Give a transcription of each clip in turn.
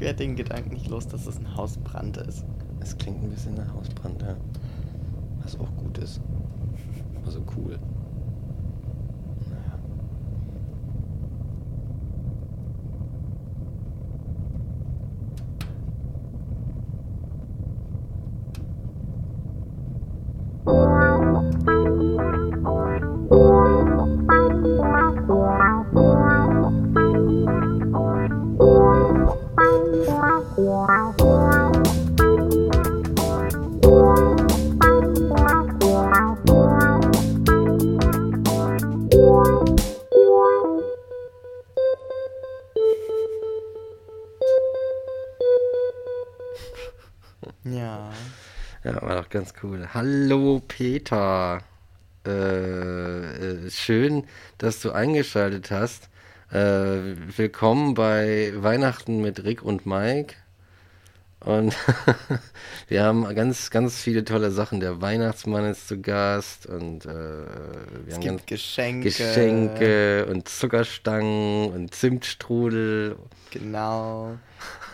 ich werde den Gedanken nicht los, dass es ein Hausbrand ist. Es klingt ein bisschen nach Hausbrand, ja. Was auch gut ist. Also cool. Hallo Peter. Äh, äh, schön, dass du eingeschaltet hast. Äh, willkommen bei Weihnachten mit Rick und Mike. Und wir haben ganz, ganz viele tolle Sachen. Der Weihnachtsmann ist zu Gast und äh, wir Es haben gibt Geschenke. Geschenke und Zuckerstangen und Zimtstrudel. Genau.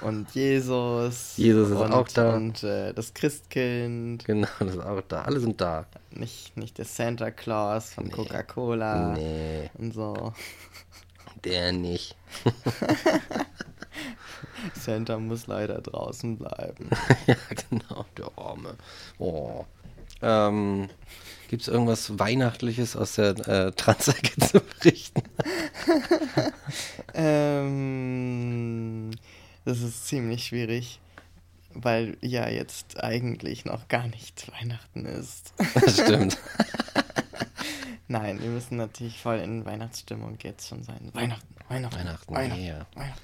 Und Jesus. Jesus ist und, auch da. Und äh, das Christkind. Genau, das ist auch da. Alle sind da. Nicht, nicht der Santa Claus von Nee. Coca-Cola. Nee, Und so. der nicht. Santa muss leider draußen bleiben. ja, genau, der Arme. Oh. Ähm, Gibt es irgendwas Weihnachtliches aus der äh, Transecke zu berichten? ähm, das ist ziemlich schwierig, weil ja jetzt eigentlich noch gar nicht Weihnachten ist. Das stimmt. Nein, wir müssen natürlich voll in Weihnachtsstimmung jetzt schon sein. Weihnachten, Weihnachten, Weihnachten, Weihnachten. yeah. Weihnachten.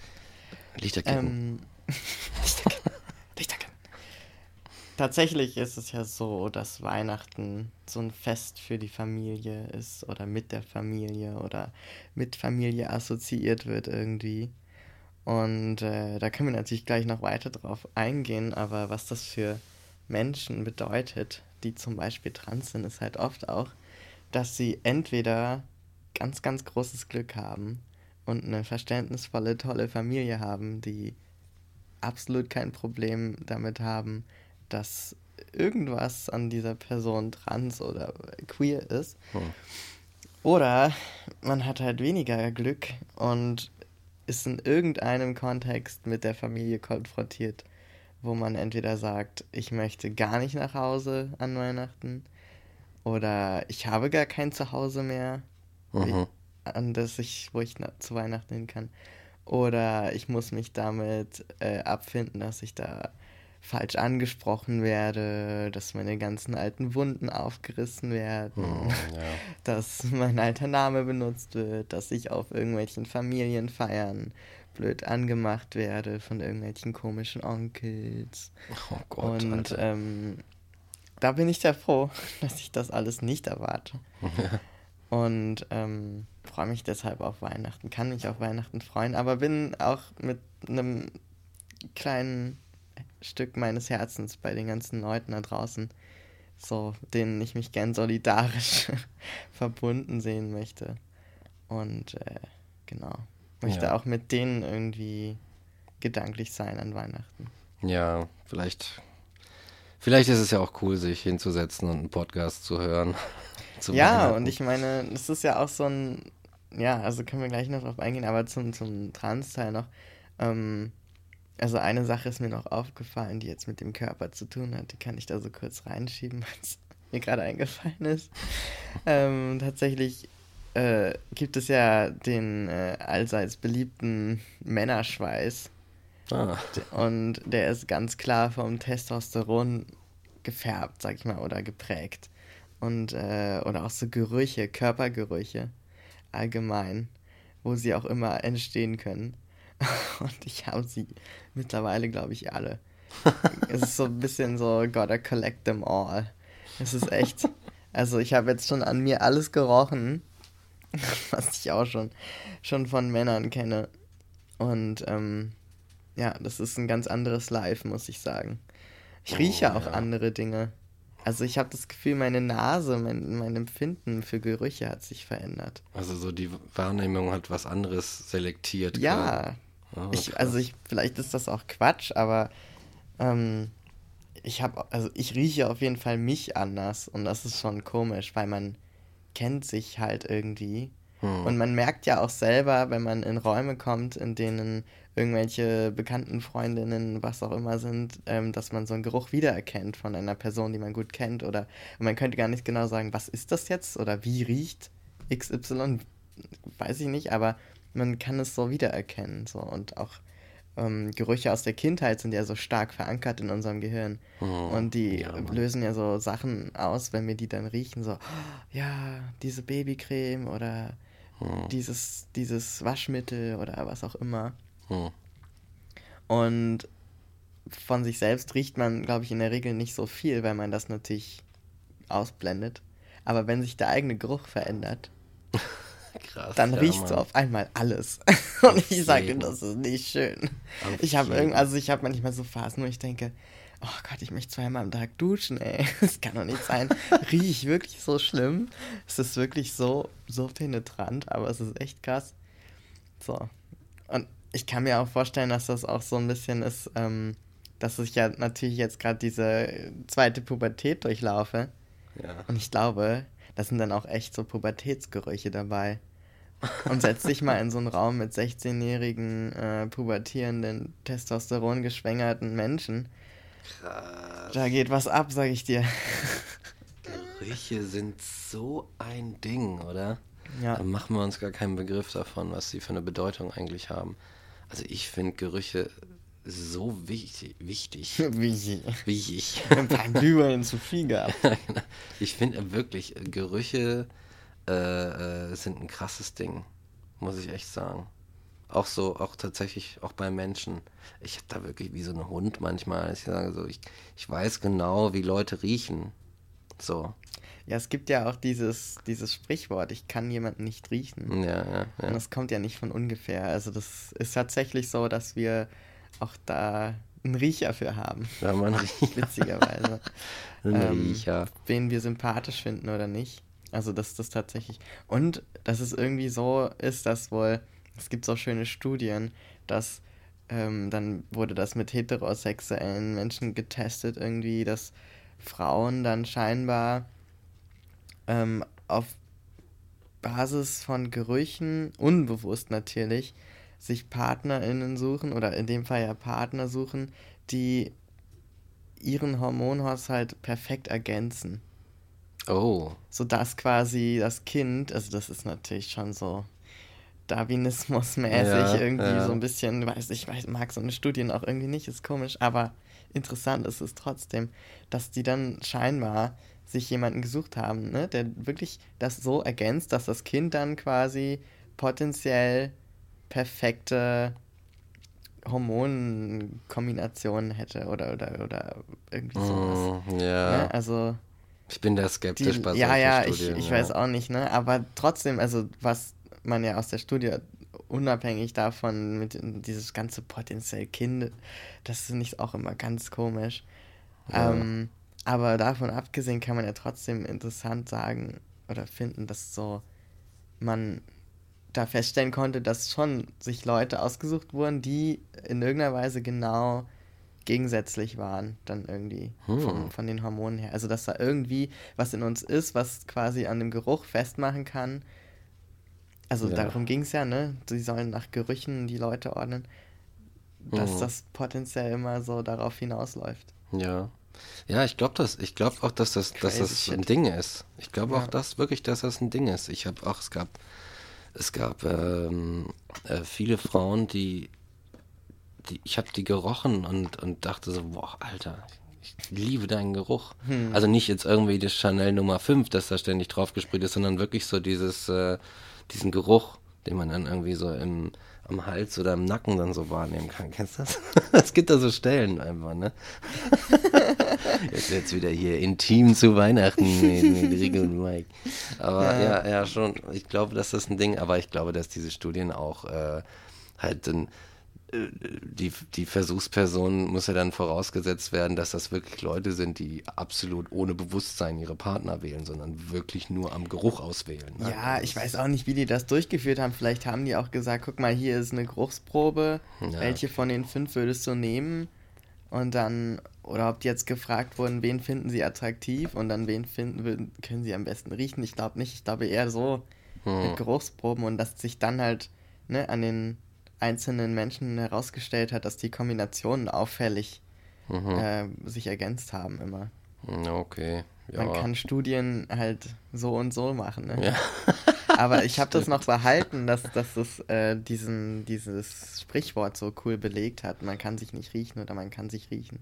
Lichterketten. Ähm, Lichterketten, Lichterketten. Tatsächlich ist es ja so, dass Weihnachten so ein Fest für die Familie ist oder mit der Familie oder mit Familie assoziiert wird irgendwie. Und äh, da können wir natürlich gleich noch weiter drauf eingehen, aber was das für Menschen bedeutet, die zum Beispiel trans sind, ist halt oft auch, dass sie entweder ganz, ganz großes Glück haben und eine verständnisvolle, tolle Familie haben, die absolut kein Problem damit haben, dass irgendwas an dieser Person trans oder queer ist. Hm. Oder man hat halt weniger Glück und ist in irgendeinem Kontext mit der Familie konfrontiert, wo man entweder sagt, ich möchte gar nicht nach Hause an Weihnachten oder ich habe gar kein Zuhause mehr, Mhm. An das ich, wo ich zu Weihnachten hin kann. Oder ich muss mich damit äh, abfinden, dass ich da falsch angesprochen werde, dass meine ganzen alten Wunden aufgerissen werden, Hm, ja. dass mein alter Name benutzt wird, dass ich auf irgendwelchen Familienfeiern blöd angemacht werde von irgendwelchen komischen Onkels. Oh Gott, Und ähm, da bin ich sehr froh, dass ich das alles nicht erwarte. Und ähm, freue mich deshalb auf Weihnachten, kann mich auf Weihnachten freuen, aber bin auch mit einem kleinen Stück meines Herzens bei den ganzen Leuten da draußen, so denen ich mich gern solidarisch verbunden sehen möchte. Und äh, genau, möchte Ja. auch mit denen irgendwie gedanklich sein an Weihnachten. Ja, vielleicht. Vielleicht ist es ja auch cool, sich hinzusetzen und einen Podcast zu hören. Zu Ja, und ich meine, das ist ja auch so ein, ja, also können wir gleich noch drauf eingehen, aber zum, zum Trans-Teil noch, ähm, also eine Sache ist mir noch aufgefallen, die jetzt mit dem Körper zu tun hat, die kann ich da so kurz reinschieben, weil es mir gerade eingefallen ist. ähm, tatsächlich äh, gibt es ja den äh, allseits beliebten Männerschweiß. Ah, Und der ist ganz klar vom Testosteron gefärbt, sag ich mal, oder geprägt. Und, äh, oder auch so Gerüche, Körpergerüche allgemein, wo sie auch immer entstehen können. Und ich habe sie mittlerweile, glaube ich, alle. es ist so ein bisschen so, gotta collect them all. Es ist echt. Also ich habe jetzt schon an mir alles gerochen, was ich auch schon, schon von Männern kenne. Und ähm, ja, das ist ein ganz anderes Live, muss ich sagen. Ich rieche Oh, auch ja. andere Dinge. Also ich habe das Gefühl, meine Nase, mein, mein Empfinden für Gerüche hat sich verändert. also so die Wahrnehmung hat was anderes selektiert. Ja, Oh, ich, also ich, vielleicht ist das auch Quatsch, aber ähm, ich habe, also ich rieche auf jeden Fall mich anders und das ist schon komisch, weil man kennt sich halt irgendwie. Hm. Und man merkt ja auch selber, wenn man in Räume kommt, in denen irgendwelche bekannten Freundinnen, was auch immer sind, ähm, dass man so einen Geruch wiedererkennt von einer Person, die man gut kennt. Oder man könnte gar nicht genau sagen, was ist das jetzt oder wie riecht XY, weiß ich nicht, aber man kann es so wiedererkennen. So. Und auch ähm, Gerüche aus der Kindheit sind ja so stark verankert in unserem Gehirn. Oh, und die ja, lösen ja so Sachen aus, wenn wir die dann riechen, so, ja, diese Babycreme oder oh. dieses, dieses Waschmittel oder was auch immer. Oh. Und von sich selbst riecht man, glaube ich, in der Regel nicht so viel, weil man das natürlich ausblendet. Aber wenn sich der eigene Geruch verändert, Krass, dann ja, riecht so auf einmal alles. Und ich sage, das ist nicht schön. Auf ich habe irgend, also ich habe manchmal so Phasen, wo ich denke, oh Gott, ich möchte zweimal am Tag duschen, ey. Das kann doch nicht sein. Riech ich wirklich so schlimm? Es ist wirklich so, so penetrant, aber es ist echt krass. So. Und ich kann mir auch vorstellen, dass das auch so ein bisschen ist, ähm, dass ich ja natürlich jetzt gerade diese zweite Pubertät durchlaufe. Ja. Und ich glaube, da sind dann auch echt so Pubertätsgerüche dabei. Und setz dich mal in so einen Raum mit 16-jährigen, äh, pubertierenden, Testosteron geschwängerten Menschen. Krass. Da geht was ab, sag ich dir. Gerüche sind so ein Ding, oder? Ja. Da machen wir uns gar keinen Begriff davon, was sie für eine Bedeutung eigentlich haben. Also ich finde Gerüche so wichtig. Wichtig. Wichtig. Wichtig. Ein paar Glühwein zu viel gehabt. Genau. ich finde wirklich, Gerüche äh, äh, sind ein krasses Ding. Muss ich echt sagen. Auch so, auch tatsächlich, auch bei Menschen. Ich habe da wirklich wie so ein Hund manchmal. Ich sage so, ich, ich weiß genau, wie Leute riechen. So. Ja, es gibt ja auch dieses, dieses Sprichwort, ich kann jemanden nicht riechen. Ja, ja, ja. Und das kommt ja nicht von ungefähr. Also das ist tatsächlich so, dass wir auch da einen Riecher für haben. Ja, man riecht. Witzigerweise. ein ähm, Riecher. Wen wir sympathisch finden oder nicht. Also, dass das tatsächlich. Und dass es irgendwie so ist, dass wohl. Es gibt so schöne Studien, dass. Ähm, dann wurde das mit heterosexuellen Menschen getestet, irgendwie, dass Frauen dann scheinbar ähm, auf Basis von Gerüchen, unbewusst natürlich, sich PartnerInnen suchen oder in dem Fall ja Partner suchen, die ihren Hormonhaushalt perfekt ergänzen. Oh. Sodass quasi das Kind, also das ist natürlich schon so Darwinismus-mäßig ja, irgendwie ja. so ein bisschen, weiß ich weiß, mag so eine Studien auch irgendwie nicht, ist komisch, aber interessant ist es trotzdem, dass die dann scheinbar sich jemanden gesucht haben, ne, der wirklich das so ergänzt, dass das Kind dann quasi potenziell perfekte Hormonkombination hätte oder, oder, oder irgendwie sowas. Mm, ja. Ne? Also. Ich bin da skeptisch die, bei Ja, ja, Studien, ich, ich ja. weiß auch nicht, ne? Aber trotzdem, also was man ja aus der Studie unabhängig davon mit dieses ganze potenziell Kind, das finde ich auch immer ganz komisch. Ja. Ähm, aber davon abgesehen kann man ja trotzdem interessant sagen oder finden, dass so man da feststellen konnte, dass schon sich Leute ausgesucht wurden, die in irgendeiner Weise genau gegensätzlich waren, dann irgendwie hm. von, von den Hormonen her. Also, dass da irgendwie was in uns ist, was quasi an dem Geruch festmachen kann. Also, ja. darum ging es ja, ne? Sie sollen nach Gerüchen die Leute ordnen, dass hm. das potenziell immer so darauf hinausläuft. Ja. Ja, ich glaube das. Ich glaube auch, dass das, dass das ein Ding ist. Ich glaube ja. auch, dass wirklich, dass das ein Ding ist. Ich habe auch, es gab es gab ähm, äh, viele Frauen, die, die ich habe die gerochen und, und dachte so, boah, Alter, ich liebe deinen Geruch. Hm. Also nicht jetzt irgendwie das Chanel Nummer 5, das da ständig draufgesprüht ist, sondern wirklich so dieses, äh, diesen Geruch, den man dann irgendwie so im, am Hals oder im Nacken dann so wahrnehmen kann. Kennst du das? Es gibt da so Stellen einfach, ne? jetzt jetzt wieder hier intim zu Weihnachten mit, Rico und Mike. Aber ja. ja, ja, schon. Ich glaube, dass das ein Ding, aber ich glaube, dass diese Studien auch äh, halt dann die, die Versuchsperson muss ja dann vorausgesetzt werden, dass das wirklich Leute sind, die absolut ohne Bewusstsein ihre Partner wählen, sondern wirklich nur am Geruch auswählen. Ne? Ja, ich weiß auch nicht, wie die das durchgeführt haben. Vielleicht haben die auch gesagt, guck mal, hier ist eine Geruchsprobe. Ja. Welche von den fünf würdest du nehmen? Und dann, oder ob die jetzt gefragt wurden, wen finden sie attraktiv und dann wen finden können sie am besten riechen. Ich glaube nicht, ich glaube eher so hm. mit Geruchsproben und dass sich dann halt ne, an den einzelnen Menschen herausgestellt hat, dass die Kombinationen auffällig mhm. äh, sich ergänzt haben immer. Okay. Ja. Man kann Studien halt so und so machen. Ne? Ja. Aber ich habe das noch behalten, dass, dass es äh, diesen, dieses Sprichwort so cool belegt hat. Man kann sich nicht riechen oder man kann sich riechen.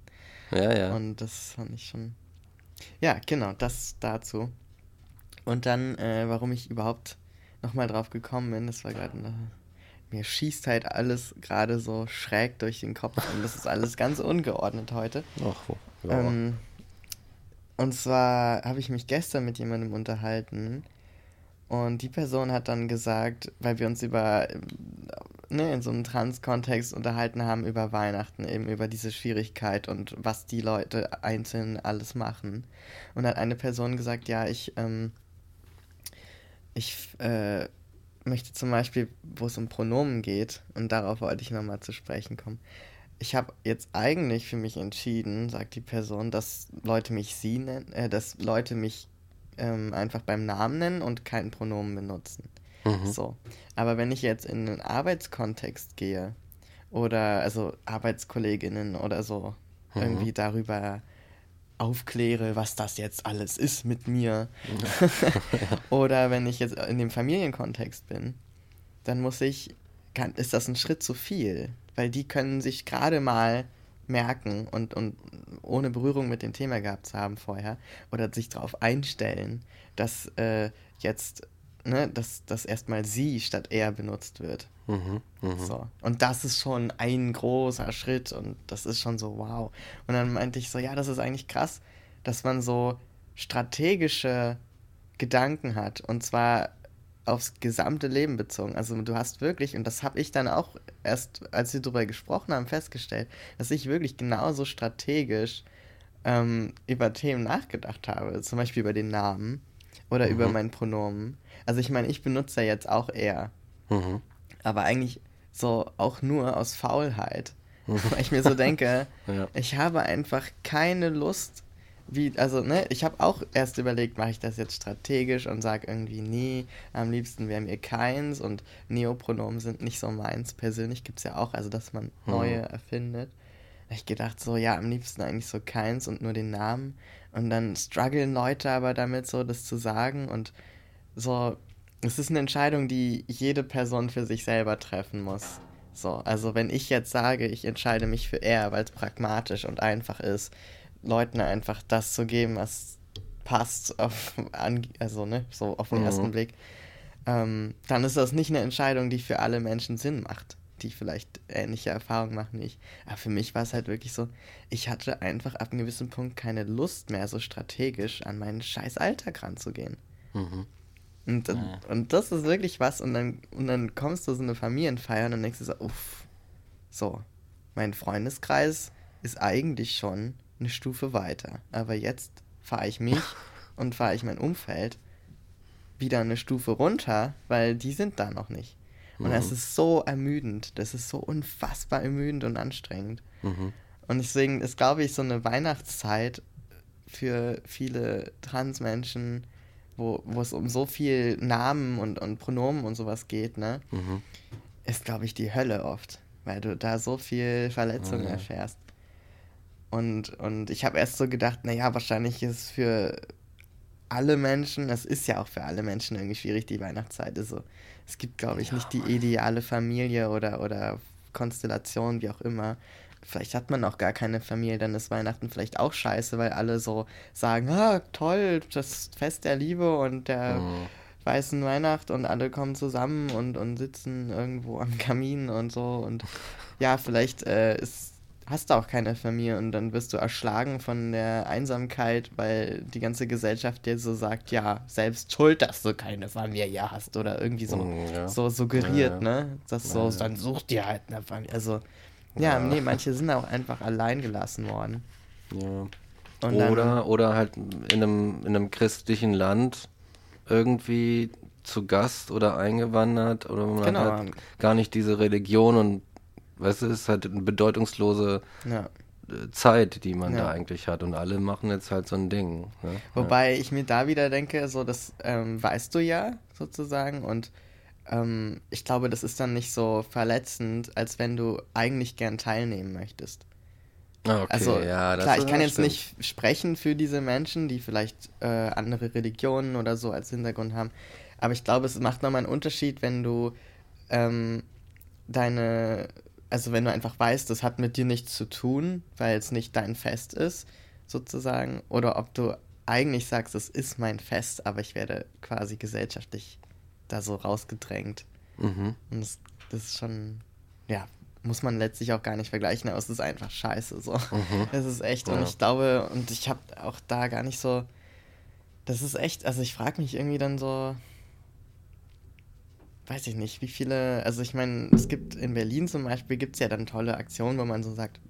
Ja, ja. Und das fand ich schon. Ja, genau, das dazu. Und dann, äh, warum ich überhaupt nochmal drauf gekommen bin, das war gerade mir schießt halt alles gerade so schräg durch den Kopf und das ist alles ganz ungeordnet heute. Ach, ja. Ähm, und zwar habe ich mich gestern mit jemandem unterhalten und die Person hat dann gesagt, weil wir uns über, ne, in so einem Trans-Kontext unterhalten haben, über Weihnachten, eben über diese Schwierigkeit und was die Leute einzeln alles machen. Und hat eine Person gesagt, ja, ich, ähm, ich, äh, möchte zum Beispiel, wo es um Pronomen geht, und darauf wollte ich nochmal zu sprechen kommen. Ich habe jetzt eigentlich für mich entschieden, sagt die Person, dass Leute mich sie nennen, äh, dass Leute mich ähm, einfach beim Namen nennen und kein Pronomen benutzen. Mhm. So. Aber wenn ich jetzt in einen Arbeitskontext gehe oder also Arbeitskolleginnen oder so mhm. irgendwie darüber aufkläre, was das jetzt alles ist mit mir. Oder wenn ich jetzt in dem Familienkontext bin, dann muss ich, kann, ist das ein Schritt zu viel, weil die können sich gerade mal merken und, und ohne Berührung mit dem Thema gehabt zu haben vorher oder sich darauf einstellen, dass äh, jetzt ne, dass, dass erstmal sie statt er benutzt wird. Mhm, mh. So. Und das ist schon ein großer Schritt und das ist schon so, wow. Und dann meinte ich so, ja, das ist eigentlich krass, dass man so strategische Gedanken hat und zwar aufs gesamte Leben bezogen. Also du hast wirklich, und das habe ich dann auch erst, als wir darüber gesprochen haben, festgestellt, dass ich wirklich genauso strategisch ähm, über Themen nachgedacht habe, zum Beispiel über den Namen oder mhm. über mein Pronomen. Also ich meine, ich benutze ja jetzt auch er. Mhm. Aber eigentlich so auch nur aus Faulheit. Mhm. Weil ich mir so denke, ja. ich habe einfach keine Lust, wie, also, ne, ich habe auch erst überlegt, mache ich das jetzt strategisch und sage irgendwie, nee, am liebsten wäre mir keins und Neopronomen sind nicht so meins. Persönlich gibt es ja auch, also dass man mhm. neue erfindet. Da ich gedacht, so, ja, am liebsten eigentlich so keins und nur den Namen. Und dann strugglen Leute aber damit, so das zu sagen und so, es ist eine Entscheidung, die jede Person für sich selber treffen muss. So, also wenn ich jetzt sage, ich entscheide mich für er, weil es pragmatisch und einfach ist, Leuten einfach das zu geben, was passt, auf, also ne, so auf den mhm. ersten Blick, ähm, dann ist das nicht eine Entscheidung, die für alle Menschen Sinn macht, die vielleicht ähnliche Erfahrungen machen wie ich. Aber für mich war es halt wirklich so, ich hatte einfach ab einem gewissen Punkt keine Lust mehr, so strategisch an meinen scheiß Alltag ranzugehen. Mhm. Und, ja. und das ist wirklich was. Und dann, und dann kommst du so eine Familienfeier und dann denkst du so, uff, so, mein Freundeskreis ist eigentlich schon eine Stufe weiter. Aber jetzt fahre ich mich und fahre ich mein Umfeld wieder eine Stufe runter, weil die sind da noch nicht. Und mhm. das ist so ermüdend. Das ist so unfassbar ermüdend und anstrengend. Mhm. Und deswegen ist, glaube ich, so eine Weihnachtszeit für viele Transmenschen wo, es um so viel Namen und, und Pronomen und sowas geht, ne? Mhm. Ist, glaube ich, die Hölle oft, weil du da so viel Verletzungen oh, ja. erfährst. Und, und ich habe erst so gedacht, naja, wahrscheinlich ist es für alle Menschen, es ist ja auch für alle Menschen irgendwie schwierig, die Weihnachtszeit ist so. Es gibt, glaube ich, ja, nicht die ideale Familie oder, oder Konstellation, wie auch immer, vielleicht hat man auch gar keine Familie, dann ist Weihnachten vielleicht auch scheiße, weil alle so sagen, ah, toll, das Fest der Liebe und der mhm. weißen Weihnacht und alle kommen zusammen und, und sitzen irgendwo am Kamin und so und ja, vielleicht äh, ist, hast du auch keine Familie und dann wirst du erschlagen von der Einsamkeit, weil die ganze Gesellschaft dir so sagt, ja, selbst schuld, dass du keine Familie hast oder irgendwie so, Mm, ja. so suggeriert, Ja, ja. ne? Das so, dann such dir halt eine Familie. Also, ja, nee, manche sind auch einfach allein gelassen worden. Ja. Und dann- oder, oder halt in einem, in einem christlichen Land irgendwie zu Gast oder eingewandert oder man Genau. hat halt gar nicht diese Religion und weißt du, es ist halt eine bedeutungslose Ja. äh, Zeit, die man Ja. da eigentlich hat und alle machen jetzt halt so ein Ding. Ne? Wobei ich mir da wieder denke, so das ähm, weißt du ja sozusagen und ähm, ich glaube, das ist dann nicht so verletzend, als wenn du eigentlich gern teilnehmen möchtest. Ah, okay, Also ja, klar, ich kann jetzt stimmt. nicht sprechen für diese Menschen, die vielleicht äh, andere Religionen oder so als Hintergrund haben, aber ich glaube, es macht nochmal einen Unterschied, wenn du ähm, deine, also wenn du einfach weißt, das hat mit dir nichts zu tun, weil es nicht dein Fest ist, sozusagen, oder ob du eigentlich sagst, es ist mein Fest, aber ich werde quasi gesellschaftlich da so rausgedrängt. Mhm. Und das, das ist schon, ja, muss man letztlich auch gar nicht vergleichen, aber es ist einfach scheiße so. Es ist echt, und Ja. ich glaube, und ich habe auch da gar nicht so, das ist echt, also ich frage mich irgendwie dann so, weiß ich nicht, wie viele, also ich meine, es gibt in Berlin zum Beispiel, gibt es ja dann tolle Aktionen, wo man so sagt,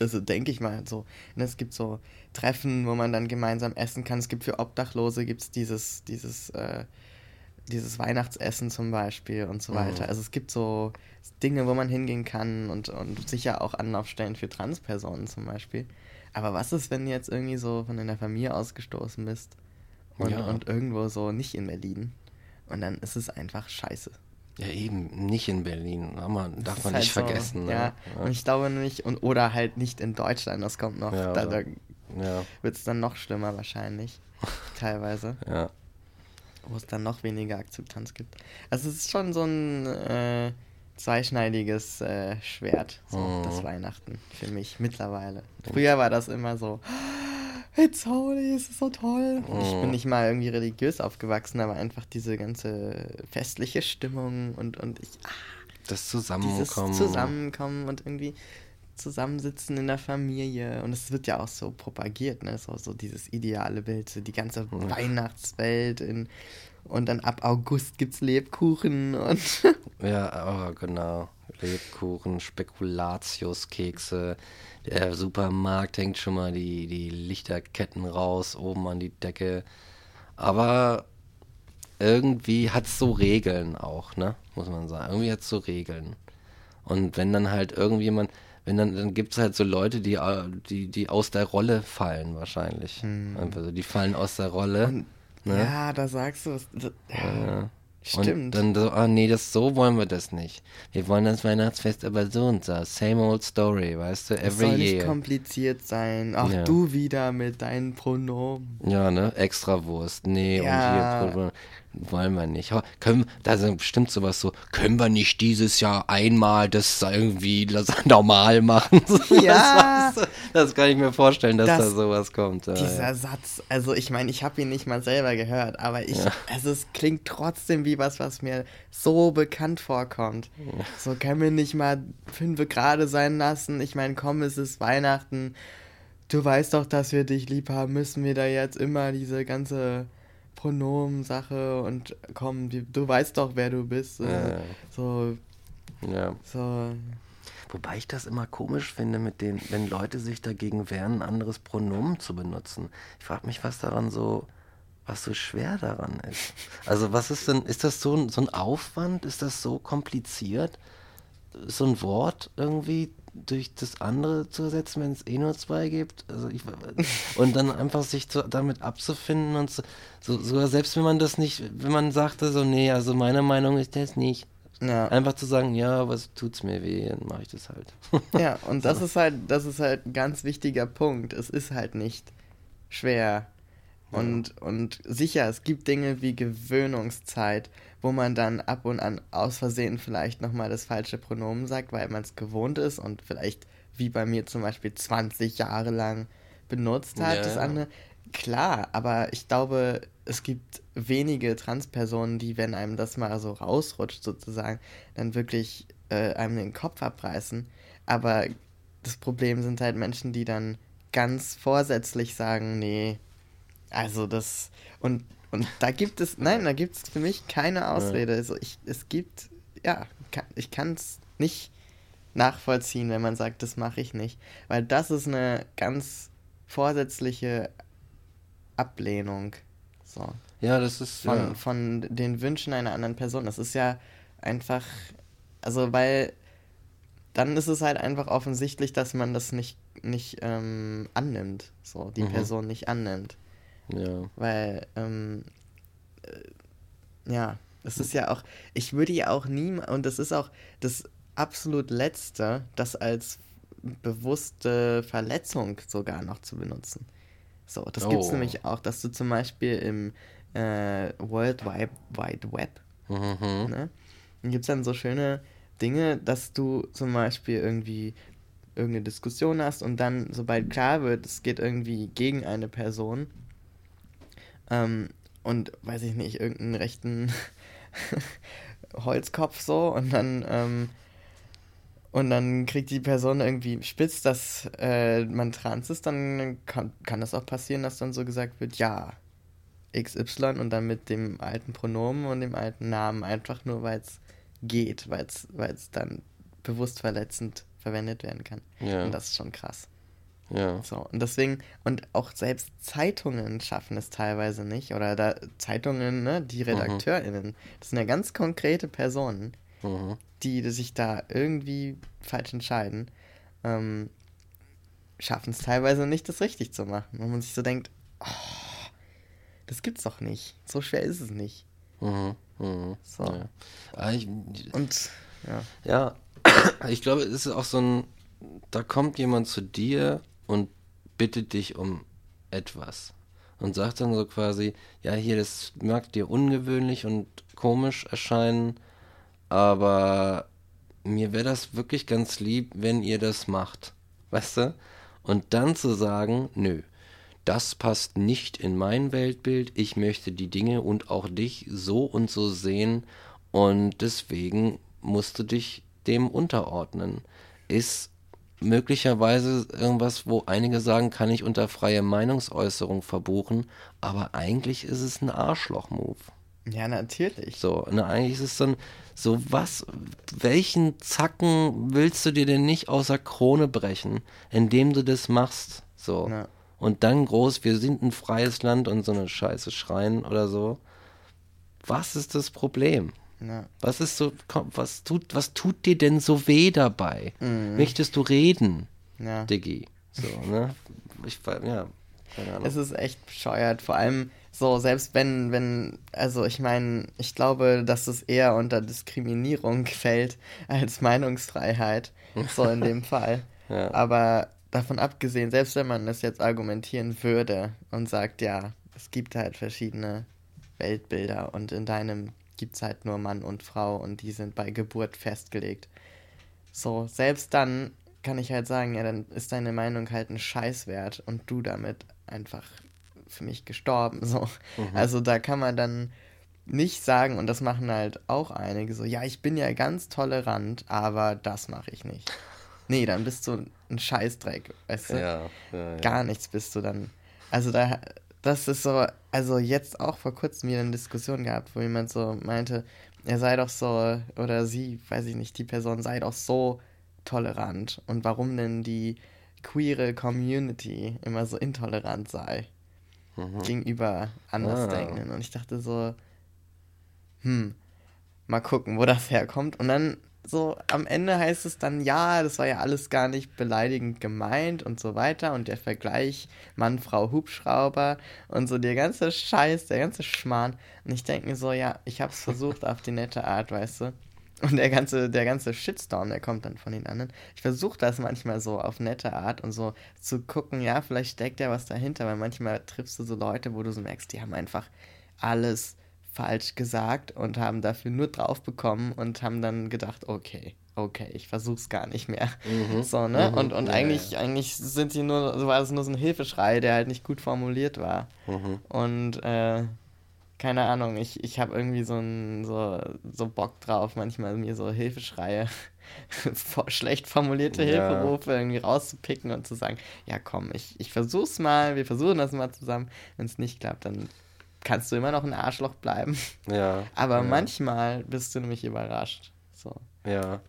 also denke ich mal so, ne, es gibt so Treffen, wo man dann gemeinsam essen kann, es gibt für Obdachlose, gibt es dieses, dieses, äh, dieses Weihnachtsessen zum Beispiel und so Mhm. weiter. Also es gibt so Dinge, wo man hingehen kann und, und sicher auch Anlaufstellen für Transpersonen zum Beispiel. Aber was ist, wenn du jetzt irgendwie so von deiner Familie ausgestoßen bist und, Ja. und irgendwo so nicht in Berlin? Und dann ist es einfach scheiße. Ja, eben, nicht in Berlin. Aber man, darf man halt nicht so, vergessen. Ne? Ja, und ich glaube nämlich, und, oder halt nicht in Deutschland, das kommt noch, Ja, da, da ja, wird es dann noch schlimmer wahrscheinlich, teilweise, ja. wo es dann noch weniger Akzeptanz gibt. Also es ist schon so ein äh, zweischneidiges äh, Schwert, so Mhm. das Weihnachten für mich mittlerweile. Früher war das immer so, it's holy, es ist so toll. Ich bin Mhm. nicht mal irgendwie religiös aufgewachsen, aber einfach diese ganze festliche Stimmung und, und ich, ah, Das dieses Zusammenkommen. Zusammenkommen und irgendwie zusammensitzen in der Familie. Und es wird ja auch so propagiert, ne? So, so dieses ideale Bild, so die ganze Weihnachtswelt in, und dann ab August gibt's Lebkuchen und Ja, oh, genau. Lebkuchen, Spekulatiuskekse. Der Supermarkt hängt schon mal die, die Lichterketten raus, oben an die Decke. Aber irgendwie hat es so Regeln auch, ne? Muss man sagen. Irgendwie hat es so Regeln. Und wenn dann halt irgendjemand, wenn dann, dann gibt es halt so Leute, die, äh, die, die aus der Rolle fallen wahrscheinlich. Einfach so, die fallen aus der Rolle. Und- ne? ja, da sagst du es. Das- Ja. Und Stimmt. dann so, ah nee, das so wollen wir das nicht. Wir wollen das Weihnachtsfest aber so und so. Same old story, weißt du, es every soll nicht year. kompliziert sein. Auch Ja. du wieder mit deinen Pronomen. Ja, ne? Extrawurst. Nee, Ja. und hier wollen wir nicht. Aber können, da ist bestimmt sowas so, können wir nicht dieses Jahr einmal das irgendwie das normal machen? Ja. du? Das kann ich mir vorstellen, dass Das- da sowas kommt. Ja, Dieser ja. Satz, also ich meine, ich habe ihn nicht mal selber gehört, aber ich, Ja. also es klingt trotzdem wie was, was mir so bekannt vorkommt. So können wir nicht mal fünf Grade sein lassen. Ich meine, komm, es ist Weihnachten. Du weißt doch, dass wir dich lieb haben. Müssen wir da jetzt immer diese ganze Pronomen-Sache und komm, du weißt doch, wer du bist. Ja. So, ja. so. Wobei ich das immer komisch finde, mit den, wenn Leute sich dagegen wehren, ein anderes Pronomen zu benutzen. Ich frage mich, was daran so, was so schwer daran ist. Also was ist denn, ist das so ein, so ein Aufwand? Ist das so kompliziert, so ein Wort irgendwie durch das andere zu ersetzen, wenn es eh nur zwei gibt? Also ich, und dann einfach sich zu, damit abzufinden und so, so, sogar selbst wenn man das nicht, wenn man sagte so, nee, also meine Meinung ist das nicht. Ja. Einfach zu sagen, ja, was tut's mir weh, dann mache ich das halt. Ja, und das ist halt, das ist halt ein ganz wichtiger Punkt. Es ist halt nicht schwer. Und, und sicher, es gibt Dinge wie Gewöhnungszeit, wo man dann ab und an aus Versehen vielleicht nochmal das falsche Pronomen sagt, weil man es gewohnt ist und vielleicht, wie bei mir zum Beispiel, 20 Jahre lang benutzt hat. Ja, Das andere, klar, aber ich glaube, es gibt wenige Transpersonen, die, wenn einem das mal so rausrutscht sozusagen, dann wirklich äh, einem den Kopf abreißen. Aber das Problem sind halt Menschen, die dann ganz vorsätzlich sagen, nee, also das und und da gibt es, nein, da gibt es für mich keine Ausrede. Also ich, es gibt, ja, ich kann es nicht nachvollziehen, wenn man sagt, das mache ich nicht. Weil das ist eine ganz vorsätzliche Ablehnung. So. Ja, das ist. Von, ja. von den Wünschen einer anderen Person. Das ist ja einfach. Also, weil. Dann ist es halt einfach offensichtlich, dass man das nicht, nicht ähm, annimmt. So, die mhm. Person nicht annimmt. Ja. Weil, ähm, äh, ja, das ist ja auch, ich würde ja auch nie, und das ist auch das absolut Letzte, das als bewusste Verletzung sogar noch zu benutzen. So, das oh. gibt es nämlich auch, dass du zum Beispiel im äh, World Wide, Wide Web, mhm. ne, gibt es dann so schöne Dinge, dass du zum Beispiel irgendwie irgendeine Diskussion hast und dann, sobald klar wird, es geht irgendwie gegen eine Person, ähm, und weiß ich nicht, irgendeinen rechten Holzkopf so und dann ähm, und dann kriegt die Person irgendwie spitz, dass äh, man trans ist, dann kann, kann das auch passieren, dass dann so gesagt wird, ja, XY und dann mit dem alten Pronomen und dem alten Namen, einfach nur weil es geht, weil es dann bewusst verletzend verwendet werden kann. Ja. Und das ist schon krass. Ja. So, und deswegen, und auch selbst Zeitungen schaffen es teilweise nicht. Oder da Zeitungen, ne, die mhm. RedakteurInnen, mhm. das sind ja ganz konkrete Personen, mhm. die, die sich da irgendwie falsch entscheiden, ähm, schaffen es teilweise nicht, das richtig zu machen. Und man sich so denkt, oh, das gibt's doch nicht. So schwer ist es nicht. Mhm. Mhm. So. Ja. Ah, ich, und ja. Ja, ich glaube, es ist auch so ein, da kommt jemand zu dir und bittet dich um etwas. Und sagt dann so quasi, ja, hier, das mag dir ungewöhnlich und komisch erscheinen, aber mir wäre das wirklich ganz lieb, wenn ihr das macht. Weißt du? Und dann zu sagen, nö, das passt nicht in mein Weltbild, ich möchte die Dinge und auch dich so und so sehen und deswegen musst du dich dem unterordnen. Ist möglicherweise irgendwas, wo einige sagen, kann ich unter freie Meinungsäußerung verbuchen, aber eigentlich ist es ein Arschloch-Move. Ja, natürlich. So, ne, eigentlich ist es dann so, was, welchen Zacken willst du dir denn nicht außer Krone brechen, indem du das machst? So. Ja. Und dann groß, wir sind ein freies Land und so eine Scheiße schreien oder so. Was ist das Problem? Ja. Was ist so, was tut, was tut dir denn so weh dabei? Mhm. Möchtest du reden, ja. Diggi? So, ne? Ich, ja, keine Ahnung. Es ist echt bescheuert, vor allem so, selbst wenn, wenn, also ich meine, ich glaube, dass es eher unter Diskriminierung fällt als Meinungsfreiheit, so in dem Fall. Ja. Aber davon abgesehen, selbst wenn man das jetzt argumentieren würde und sagt, ja, es gibt halt verschiedene Weltbilder und in deinem gibt es halt nur Mann und Frau und die sind bei Geburt festgelegt. So, selbst dann kann ich halt sagen, ja, dann ist deine Meinung halt ein Scheißwert und du damit einfach für mich gestorben. So. Mhm. Also da kann man dann nicht sagen, und das machen halt auch einige, so, ja, ich bin ja ganz tolerant, aber das mache ich nicht. Nee, dann bist du ein Scheißdreck, weißt du? Ja, ja, ja. Gar nichts bist du dann. Also da, das ist so, also jetzt auch vor kurzem wieder eine Diskussion gehabt, wo jemand so meinte, er sei doch so, oder sie, weiß ich nicht, die Person sei doch so tolerant und warum denn die queere Community immer so intolerant sei mhm. gegenüber Andersdenkenden. Ah. Und ich dachte so, hm, mal gucken, wo das herkommt. Und dann so am Ende heißt es dann, ja, das war ja alles gar nicht beleidigend gemeint und so weiter. Und der Vergleich Mann, Frau, Hubschrauber und so der ganze Scheiß, der ganze Schmarrn. Und ich denke mir so, ja, ich hab's versucht auf die nette Art, weißt du. Und der ganze, der ganze Shitstorm, der kommt dann von den anderen. Ich versuche das manchmal so auf nette Art und so zu gucken, ja, vielleicht steckt ja was dahinter, weil manchmal triffst du so Leute, wo du so merkst, die haben einfach alles falsch gesagt und haben dafür nur drauf bekommen und haben dann gedacht, okay, okay, ich versuch's gar nicht mehr. Mhm. So, ne? Mhm. Und, und ja, eigentlich, ja. eigentlich sind sie nur, so war es nur so ein Hilfeschrei, der halt nicht gut formuliert war. Mhm. Und äh, keine Ahnung, ich, ich habe irgendwie so, ein, so, so Bock drauf, manchmal mir so Hilfeschreie, schlecht formulierte Ja. Hilferufe irgendwie rauszupicken und zu sagen, ja komm, ich, ich versuch's mal, wir versuchen das mal zusammen. Wenn es nicht klappt, dann kannst du immer noch ein Arschloch bleiben. Ja. Aber ja. manchmal bist du nämlich überrascht. So. Ja.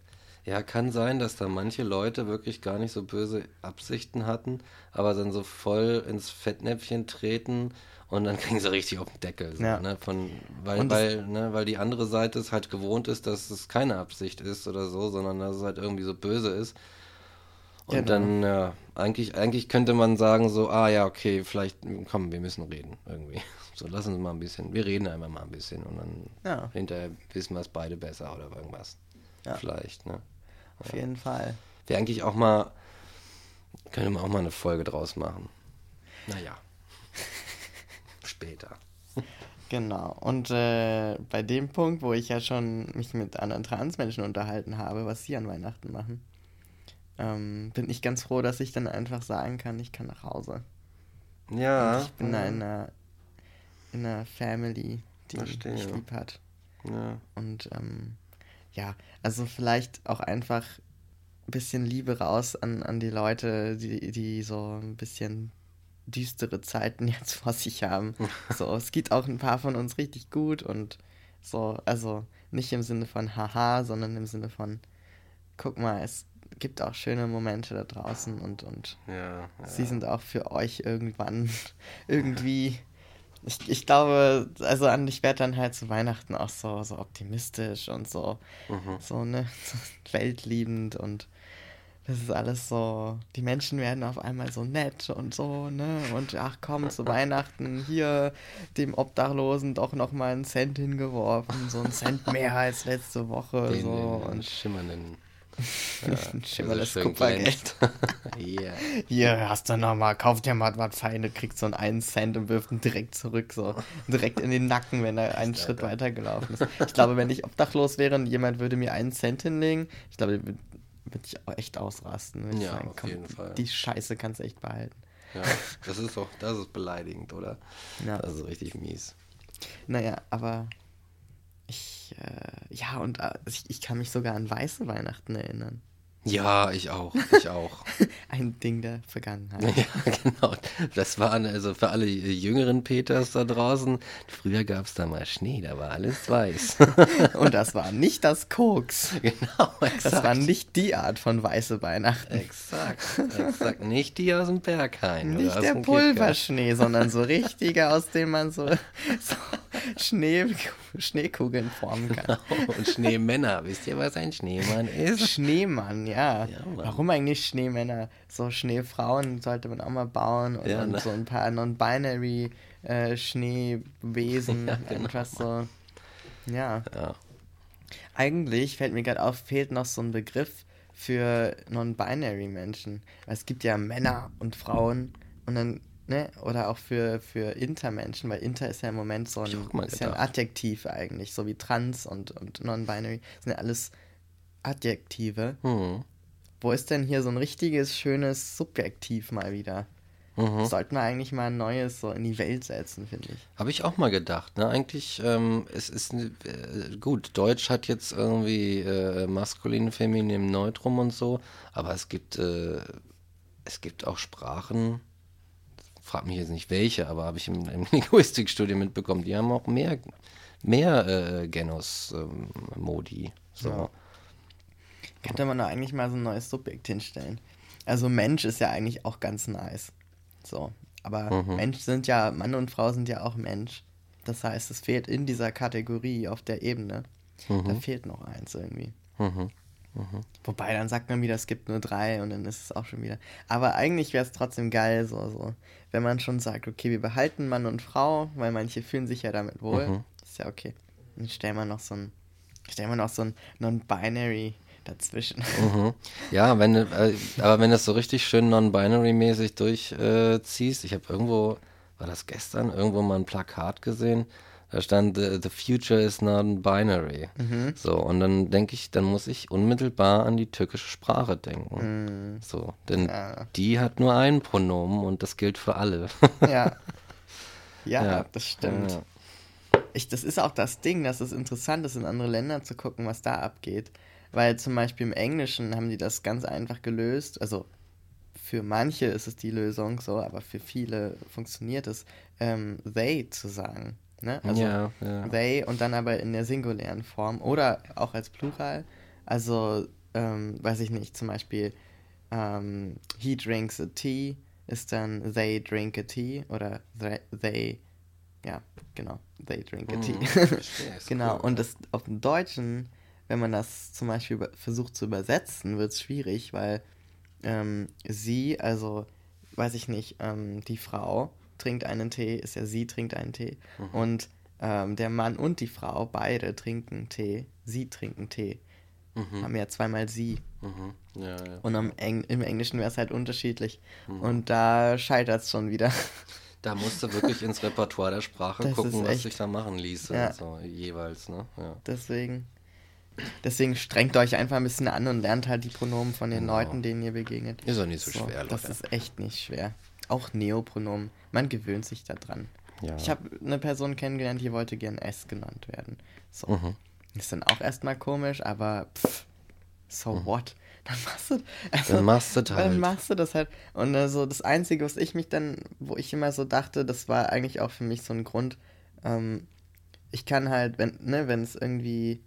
Ja, kann sein, dass da manche Leute wirklich gar nicht so böse Absichten hatten, aber dann so voll ins Fettnäpfchen treten und dann kriegen sie richtig auf den Deckel. So, Ja. ne? Von, weil, weil, ne? weil die andere Seite es halt gewohnt ist, dass es keine Absicht ist oder so, sondern dass es halt irgendwie so böse ist. Und Genau. dann, ja, eigentlich, eigentlich könnte man sagen so, ah ja, okay, vielleicht, komm, wir müssen reden irgendwie. So, lass uns mal ein bisschen, wir reden einfach mal ein bisschen und dann Ja, hinterher wissen wir es beide besser oder irgendwas. Ja. Vielleicht, ne? auf jeden Fall. Wäre eigentlich auch mal, könnte man auch mal eine Folge draus machen. Naja. Später. Genau. Und äh, bei dem Punkt, wo ich ja schon mich mit anderen Transmenschen unterhalten habe, was sie an Weihnachten machen, ähm, bin ich ganz froh, dass ich dann einfach sagen kann, ich kann nach Hause. Ja. Und ich bin da in einer, in einer Family, die Verstehe. mich lieb hat. ja. Und ähm, ja, also vielleicht auch einfach ein bisschen Liebe raus an, an die Leute, die, die so ein bisschen düstere Zeiten jetzt vor sich haben. So, es geht auch ein paar von uns richtig gut und so, also nicht im Sinne von haha, sondern im Sinne von guck mal, es gibt auch schöne Momente da draußen und, und Ja. ja. sie sind auch für euch irgendwann irgendwie. Ich, ich glaube, also an ich werde dann halt zu Weihnachten auch so, so optimistisch und so, Mhm. so, ne, weltliebend und das ist alles so, die Menschen werden auf einmal so nett und so, ne, und ach komm, zu Weihnachten hier dem Obdachlosen doch nochmal einen Cent hingeworfen, so einen Cent mehr als letzte Woche, Den, so, den und schimmernden. Ein schimmerndes schön Kupfergeld. Ja. Hier hast du nochmal, kauf dir mal was Feines, kriegst so einen 1 Cent und wirft ihn direkt zurück, so direkt in den Nacken, wenn er einen Schritt Alter. weiter gelaufen ist. Ich glaube, wenn ich obdachlos wäre und jemand würde mir einen Cent hinlegen, ich glaube, würde würd ich auch echt ausrasten. Würde ich Ja, sagen, auf komm, jeden Fall. Die Scheiße kannst du echt behalten. ja. Das ist doch, das ist beleidigend, oder? Ja. Das ist richtig mies. Naja, aber ich, äh, ja, und äh, ich, ich kann mich sogar an weiße Weihnachten erinnern. Ja, ich auch. Ich auch. Ein Ding der Vergangenheit. Ja, genau. Das waren also für alle jüngeren Peters da draußen. Früher gab es da mal Schnee, da war alles weiß. Und das war nicht das Koks. genau, exakt. Das war nicht die Art von weiße Weihnachten. Exakt, exakt. Nicht die aus dem Berghain. Nicht der. Pulverschnee, sondern so richtige, aus dem man so, so Schnee, Schneekugeln formen kann. Und Schneemänner. Wisst ihr, was ein Schneemann ist? Schneemann, ja. Ja. Warum eigentlich Schneemänner? So Schneefrauen sollte man auch mal bauen und, Ja, und ne? so ein paar non-binary äh, Schneewesen. Ja, genau. Einfach so. Ja. Ja. Eigentlich fällt mir gerade auf, fehlt noch so ein Begriff für non-binary Menschen. Es gibt ja Männer und Frauen und dann, ne, oder auch für, für Intermenschen, weil Inter ist ja im Moment so ein, ist ja ein. Adjektiv eigentlich, so wie Trans und, und non-binary sind ja alles Adjektive. Hm. Wo ist denn hier so ein richtiges, schönes Subjektiv mal wieder? Mhm. Sollten wir eigentlich mal ein neues so in die Welt setzen, finde ich. Habe ich auch mal gedacht. Ne? Eigentlich, ähm, es ist äh, gut, Deutsch hat jetzt irgendwie äh, maskulin, feminin, neutrum und so, aber es gibt, äh, es gibt auch Sprachen, frag mich jetzt nicht welche, aber habe ich im, im Linguistikstudium mitbekommen, die haben auch mehr, mehr äh, Genus-Modi. so. Ja. Könnte man da eigentlich mal so ein neues Subjekt hinstellen. Also Mensch ist ja eigentlich auch ganz nice. So. Aber Mhm. Mensch sind ja, Mann und Frau sind ja auch Mensch. Das heißt, es fehlt in dieser Kategorie auf der Ebene. Da fehlt noch eins irgendwie. Mhm. Wobei, dann sagt man wieder, es gibt nur drei und dann ist es auch schon wieder. Aber eigentlich wäre es trotzdem geil, so, so, wenn man schon sagt, okay, wir behalten Mann und Frau, weil manche fühlen sich ja damit wohl. Mhm. Ist ja okay. Dann stellen wir noch so ein, stellen wir noch so ein Non-Binary dazwischen. Mhm. Ja, wenn äh, aber wenn du es so richtig schön non-binary-mäßig durchziehst, äh, ich habe irgendwo, war das gestern, irgendwo mal ein Plakat gesehen, da stand, the, the future is non-binary. So, und dann denke ich, dann muss ich unmittelbar an die türkische Sprache denken. So, denn Ja. die hat nur ein Pronomen und das gilt für alle. ja. ja. Ja. das stimmt. Ja. ich, das ist auch das Ding, dass es interessant ist, in andere Länder zu gucken, was da abgeht. Weil zum Beispiel im Englischen haben die das ganz einfach gelöst. Also für manche ist es die Lösung so, aber für viele funktioniert es, ähm, they zu sagen. Ne? Also Ja, ja. they und dann aber in der singulären Form oder auch als Plural. Also, ähm, weiß ich nicht, zum Beispiel ähm, he drinks a tea ist dann they drink a tea oder they, they ja, genau, they drink a tea. Verstehe, ist genau, cool. und das auf dem Deutschen, wenn man das zum Beispiel versucht zu übersetzen, wird es schwierig, weil ähm, sie, also weiß ich nicht, ähm, die Frau trinkt einen Tee, ist ja sie trinkt einen Tee. Mhm. Und ähm, der Mann und die Frau, beide trinken Tee, sie trinken Tee. Haben ja zweimal sie. Mhm. Ja, ja. Und Eng im Englischen wäre es halt unterschiedlich. Mhm. Und da scheitert es schon wieder. Da musst du wirklich ins Repertoire der Sprache Das gucken, was sich da machen ließe. Ja. So, jeweils, ne? Deswegen. Deswegen strengt euch einfach ein bisschen an und lernt halt die Pronomen von den Genau. Leuten, denen ihr begegnet. Ist doch nicht so schwer, Das Leute. ist echt nicht schwer. Auch Neopronomen. Man gewöhnt sich da dran. Ja. Ich habe eine Person kennengelernt, die wollte gern S genannt werden. So. Mhm. Ist dann auch erstmal komisch, aber pff, so what? Dann machst du, also, Dann machst du das Dann halt. machst du das halt. Und also das Einzige, was ich mich dann, wo ich immer so dachte, das war eigentlich auch für mich so ein Grund, ähm, ich kann halt, wenn, ne, wenn es irgendwie,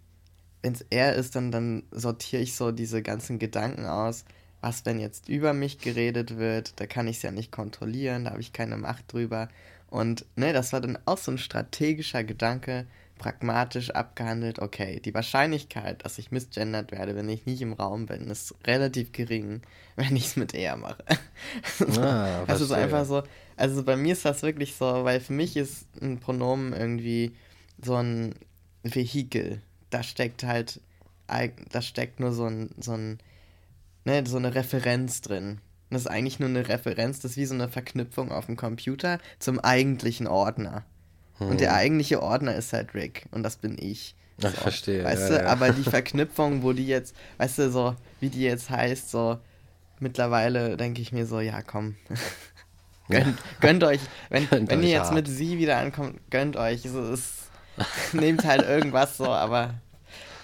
wenn es er ist, dann, dann sortiere ich so diese ganzen Gedanken aus. Was, wenn jetzt über mich geredet wird, da kann ich es ja nicht kontrollieren, da habe ich keine Macht drüber. Und ne, das war dann auch so ein strategischer Gedanke, pragmatisch abgehandelt, okay, die Wahrscheinlichkeit, dass ich misgendert werde, wenn ich nicht im Raum bin, ist relativ gering, wenn ich es mit er mache. Ah, ist verstehe. einfach so, also bei mir ist das wirklich so, weil für mich ist ein Pronomen irgendwie so ein Vehikel. Da steckt halt, da steckt nur so ein, so ein, ne, so eine Referenz drin. Das ist eigentlich nur eine Referenz, das ist wie so eine Verknüpfung auf dem Computer zum eigentlichen Ordner. Und der eigentliche Ordner ist halt Rick und das bin ich. Hm. Ach, verstehe, Weißt ja, du, ja. aber die Verknüpfung, wo die jetzt, weißt du, so, wie die jetzt heißt, so, mittlerweile denke ich mir so, ja, komm. gönnt, gönnt euch, wenn, Gönnt wenn ihr euch jetzt hart. mit sie wieder ankommt, gönnt euch. So, es, nehmt halt irgendwas so, aber,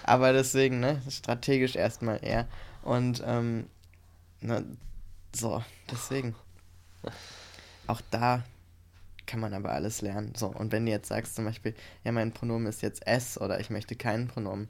aber deswegen, ne, strategisch erstmal eher. Und, ähm, ne, so, deswegen. Auch da kann man aber alles lernen. So, und wenn du jetzt sagst zum Beispiel, ja, mein Pronomen ist jetzt S oder ich möchte kein Pronomen,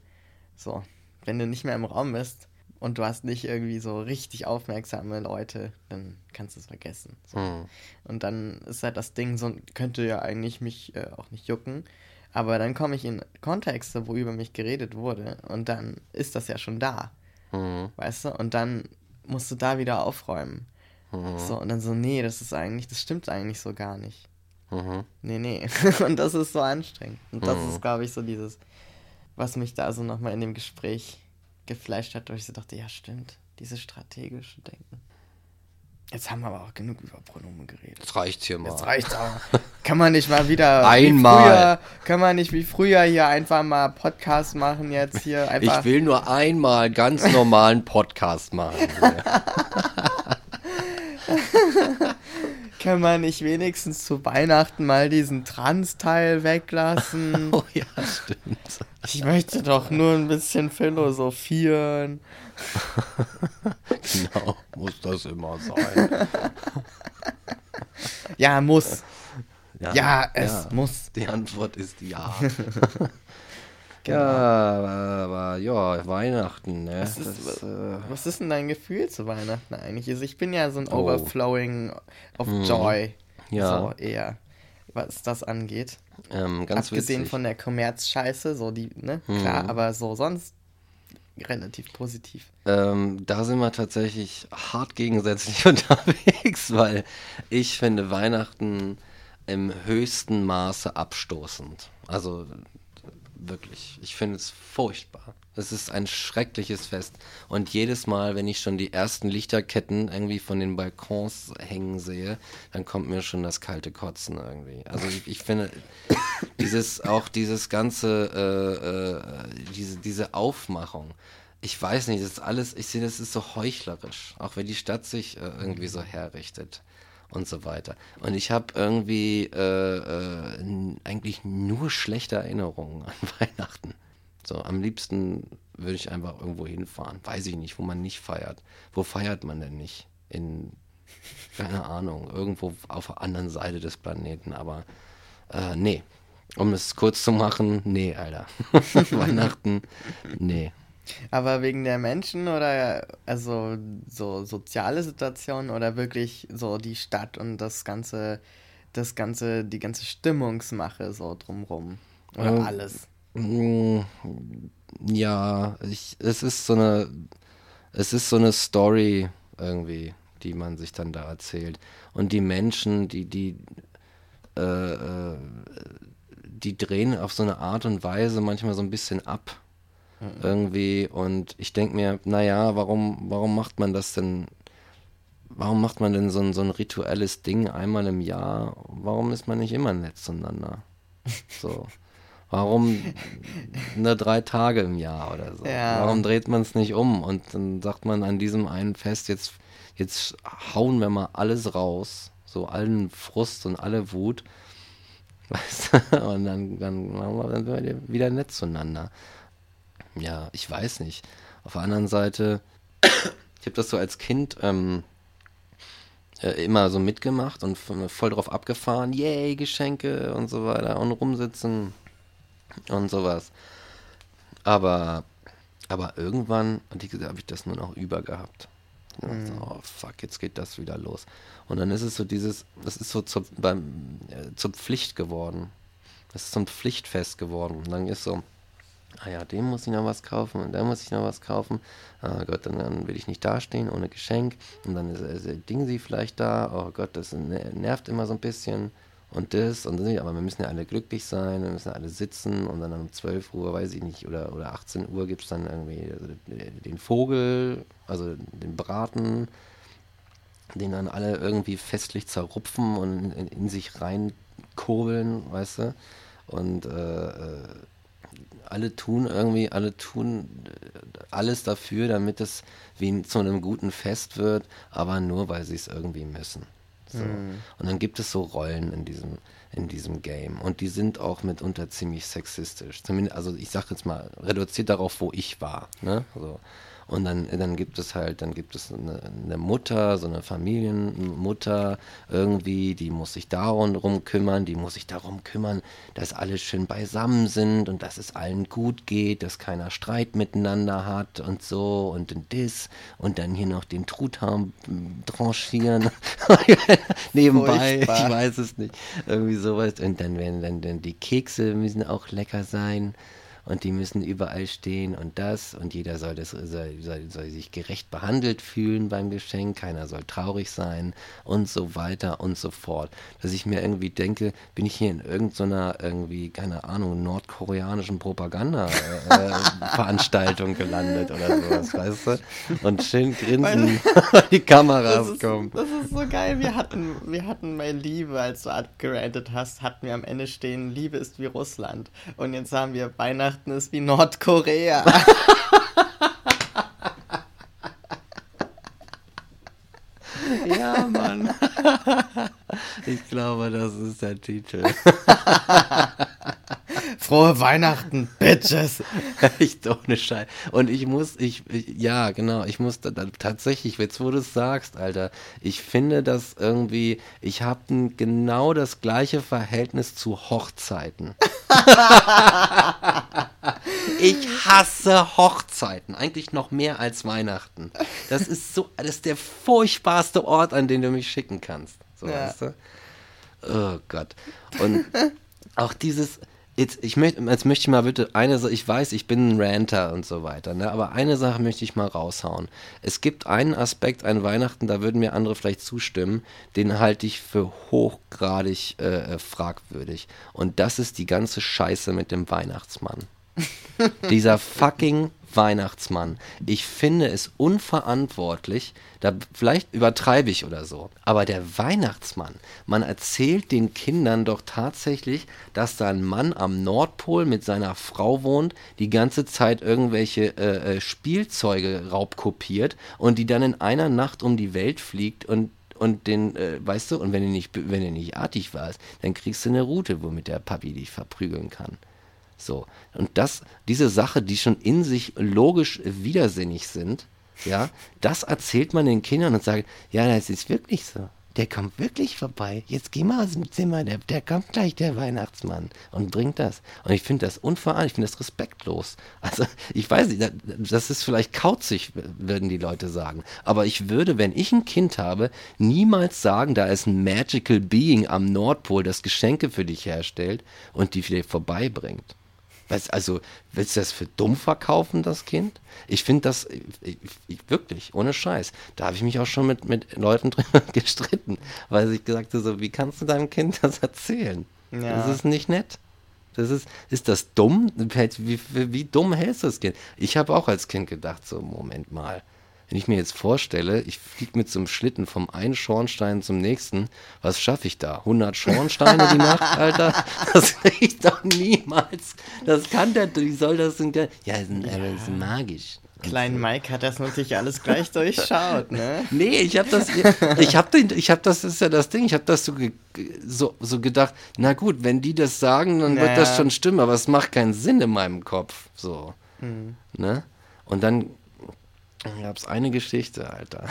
so, wenn du nicht mehr im Raum bist und du hast nicht irgendwie so richtig aufmerksame Leute, dann kannst du es vergessen. So. Hm. Und dann ist halt das Ding, so könnte ja eigentlich mich äh, auch nicht jucken. Aber dann komme ich in Kontexte, wo über mich geredet wurde und dann ist das ja schon da, Hm. weißt du? Und dann musst du da wieder aufräumen. Mhm. So, und dann so, nee, das ist eigentlich, das stimmt eigentlich so gar nicht. Mhm. Nee, nee. und das ist so anstrengend. Und das Mhm. ist, glaube ich, so dieses, was mich da so nochmal in dem Gespräch geflasht hat, wo ich so dachte, ja, stimmt, dieses strategische Denken. Jetzt haben wir aber auch genug über Pronomen geredet. Jetzt reicht's hier mal. Jetzt reicht's auch. Kann man nicht mal wieder Einmal. Früher, kann man nicht wie früher hier einfach mal Podcast machen jetzt hier einfach. Ich will nur einmal ganz normalen Podcast machen. Kann man nicht wenigstens zu Weihnachten mal diesen Trans-Teil weglassen? oh ja, stimmt. Ich möchte doch nur ein bisschen philosophieren. Genau, muss das immer sein. Ja, muss. Ja, es muss. Die Antwort ist ja. Genau. Ja, aber ja, Weihnachten, ne? Was ist, das, äh, was ist denn dein Gefühl zu Weihnachten eigentlich? Also ich bin ja so ein Oh. Overflowing of Mhm. Joy. Ja. So eher, was das angeht. ähm, ganz Abgesehen witzig. von der Kommerzscheiße, so die, ne? Mhm. Klar, aber so sonst relativ positiv. Ähm, da sind wir tatsächlich hart gegensätzlich unterwegs, weil ich finde Weihnachten im höchsten Maße abstoßend. Also wirklich, ich finde es furchtbar. Es ist ein schreckliches Fest. Und jedes Mal, wenn ich schon die ersten Lichterketten irgendwie von den Balkons hängen sehe, dann kommt mir schon das kalte Kotzen irgendwie. Also ich, ich finde, dieses, auch dieses ganze, äh, äh, diese, diese Aufmachung, ich weiß nicht, das ist alles, ich sehe, das ist so heuchlerisch, auch wenn die Stadt sich äh, irgendwie so herrichtet. Und so weiter. Und ich habe irgendwie äh, äh, eigentlich nur schlechte Erinnerungen an Weihnachten. So, am liebsten würde ich einfach irgendwo hinfahren. Weiß ich nicht, wo man nicht feiert. Wo feiert man denn nicht? In, keine Ahnung, irgendwo auf der anderen Seite des Planeten. Aber äh, nee, um es kurz zu machen, nee, Alter. Weihnachten, nee. Aber wegen der Menschen oder also so soziale Situationen oder wirklich so die Stadt und das ganze, das ganze, die ganze Stimmungsmache so drumrum. Oder ähm, alles. Mm, ja, ich, es ist so eine, es ist so eine Story irgendwie, die man sich dann da erzählt. Und die Menschen, die, die, äh, äh, die drehen auf so eine Art und Weise manchmal so ein bisschen ab. Mhm. Irgendwie. Und ich denke mir, naja, warum, warum macht man das denn? Warum macht man denn so ein, so ein rituelles Ding einmal im Jahr? Warum ist man nicht immer nett zueinander? So. Warum nur drei Tage im Jahr oder so? Ja. Warum dreht man es nicht um? Und dann sagt man an diesem einen Fest, jetzt, jetzt hauen wir mal alles raus, so allen Frust und alle Wut. Weißt du? Und dann, dann machen wir dann wieder nett zueinander. Ja, ich weiß nicht. Auf der anderen Seite, ich habe das so als Kind ähm, äh, immer so mitgemacht und voll drauf abgefahren. Yay, Geschenke und so weiter und rumsitzen und sowas. Aber, aber irgendwann habe ich das nur noch über gehabt. Mhm. So, oh fuck, jetzt geht das wieder los. Und dann ist es so dieses, das ist so zur, beim, äh, zur Pflicht geworden. Das ist zum Pflichtfest geworden. Und dann ist so, ah ja, dem muss ich noch was kaufen und da muss ich noch was kaufen. Ah Gott, dann, dann will ich nicht dastehen ohne Geschenk. Und dann ist, ist Ding sie vielleicht da. Oh Gott, das nervt immer so ein bisschen und das und das, aber wir müssen ja alle glücklich sein, wir müssen alle sitzen und dann um 12 Uhr, weiß ich nicht, oder, oder 18 Uhr gibt es dann irgendwie also den Vogel, also den Braten, den dann alle irgendwie festlich zerrupfen und in, in sich reinkurbeln, weißt du? Und äh, äh, alle tun irgendwie, alle tun alles dafür, damit es wie zu einem guten Fest wird, aber nur, weil sie es irgendwie müssen. So. Mhm. Und dann gibt es so Rollen in diesem, in diesem Game. Und die sind auch mitunter ziemlich sexistisch. Zumindest, also ich sage jetzt mal, reduziert darauf, wo ich war. Ne? Also, und dann, dann gibt es halt, dann gibt es eine, eine Mutter, so eine Familienmutter irgendwie, die muss sich darum kümmern, die muss sich darum kümmern, dass alle schön beisammen sind und dass es allen gut geht, dass keiner Streit miteinander hat und so und das und dann hier noch den Truthahn tranchieren. Nebenbei, Furchtbar. ich weiß es nicht. Irgendwie sowas. Und dann werden dann, dann die Kekse müssen auch lecker sein und die müssen überall stehen und das und jeder soll, das, soll, soll, soll sich gerecht behandelt fühlen beim Geschenk, keiner soll traurig sein und so weiter und so fort. Dass ich mir irgendwie denke, bin ich hier in irgendeiner irgendwie, keine Ahnung, nordkoreanischen Propaganda-Veranstaltung äh, gelandet oder sowas, weißt du? Und schön grinsen, die Kameras ist, kommen. Das ist so geil. Wir hatten, wir hatten bei Liebe, als du abgerantet hast, hatten wir am Ende stehen, Liebe ist wie Russland. Und jetzt haben wir Weihnachten Weihnachten ist wie Nordkorea. ja, Mann. Ich glaube, das ist der Titel. Frohe Weihnachten, Bitches. Echt ohne Scheiß. Und ich muss, ich, ich, ja, genau, ich muss da, da, tatsächlich, jetzt wo du es sagst, Alter, ich finde das irgendwie, ich habe genau das gleiche Verhältnis zu Hochzeiten. ich hasse Hochzeiten, eigentlich noch mehr als Weihnachten. Das ist so, das ist der furchtbarste Ort, an den du mich schicken kannst. So, ja. weißt du? Oh Gott. Und auch dieses, Jetzt, ich möchte, jetzt möchte ich mal bitte eine Sache, ich weiß, ich bin ein Ranter und so weiter, ne? aber eine Sache möchte ich mal raushauen. Es gibt einen Aspekt an Weihnachten, da würden mir andere vielleicht zustimmen, den halte ich für hochgradig äh, äh fragwürdig. Und das ist die ganze Scheiße mit dem Weihnachtsmann. Dieser fucking Weihnachtsmann. Ich finde es unverantwortlich, da vielleicht übertreibe ich oder so, aber der Weihnachtsmann, man erzählt den Kindern doch tatsächlich, dass da ein Mann am Nordpol mit seiner Frau wohnt, die ganze Zeit irgendwelche äh, äh Spielzeuge raubkopiert und die dann in einer Nacht um die Welt fliegt und und den, äh, weißt du, und wenn du nicht, wenn du nicht artig warst, dann kriegst du eine Route, womit der Papi dich verprügeln kann. So. Und das, diese Sache, die schon in sich logisch widersinnig sind, ja, das erzählt man den Kindern und sagt, ja, das ist wirklich so der kommt wirklich vorbei. Jetzt geh mal aus dem Zimmer, der, der kommt gleich, der Weihnachtsmann, und bringt das. Und ich finde das unverantwortlich, ich finde das respektlos. Also, ich weiß nicht, das ist vielleicht kauzig, würden die Leute sagen. Aber ich würde, wenn ich ein Kind habe, niemals sagen, da ist ein Magical Being am Nordpol, das Geschenke für dich herstellt und die dir vorbeibringt. Weißt, also, willst du das für dumm verkaufen, das Kind? Ich finde das ich, ich, wirklich, ohne Scheiß. Da habe ich mich auch schon mit, mit Leuten drüber gestritten, weil ich gesagt habe, so, wie kannst du deinem Kind das erzählen? Ja. Das ist nicht nett. Das ist, ist das dumm? Wie, wie, wie dumm hältst du das Kind? Ich habe auch als Kind gedacht, so, Moment mal wenn ich mir jetzt vorstelle, ich fliege mit so einem Schlitten vom einen Schornstein zum nächsten, was schaffe ich da? 100 Schornsteine die Nacht, Alter? Das kriege ich doch niemals. Das kann der, wie soll das denn? Ja, das ist, ja. das ist magisch. Klein Mike hat das natürlich alles gleich durchschaut, ne? Nee, ich habe das, ich habe den, ich habe das, das ist ja das Ding, ich habe das so, so, so gedacht, na gut, wenn die das sagen, dann naja. wird das schon stimmen, aber es macht keinen Sinn in meinem Kopf, so, mhm. ne? Und dann gab es eine Geschichte, Alter.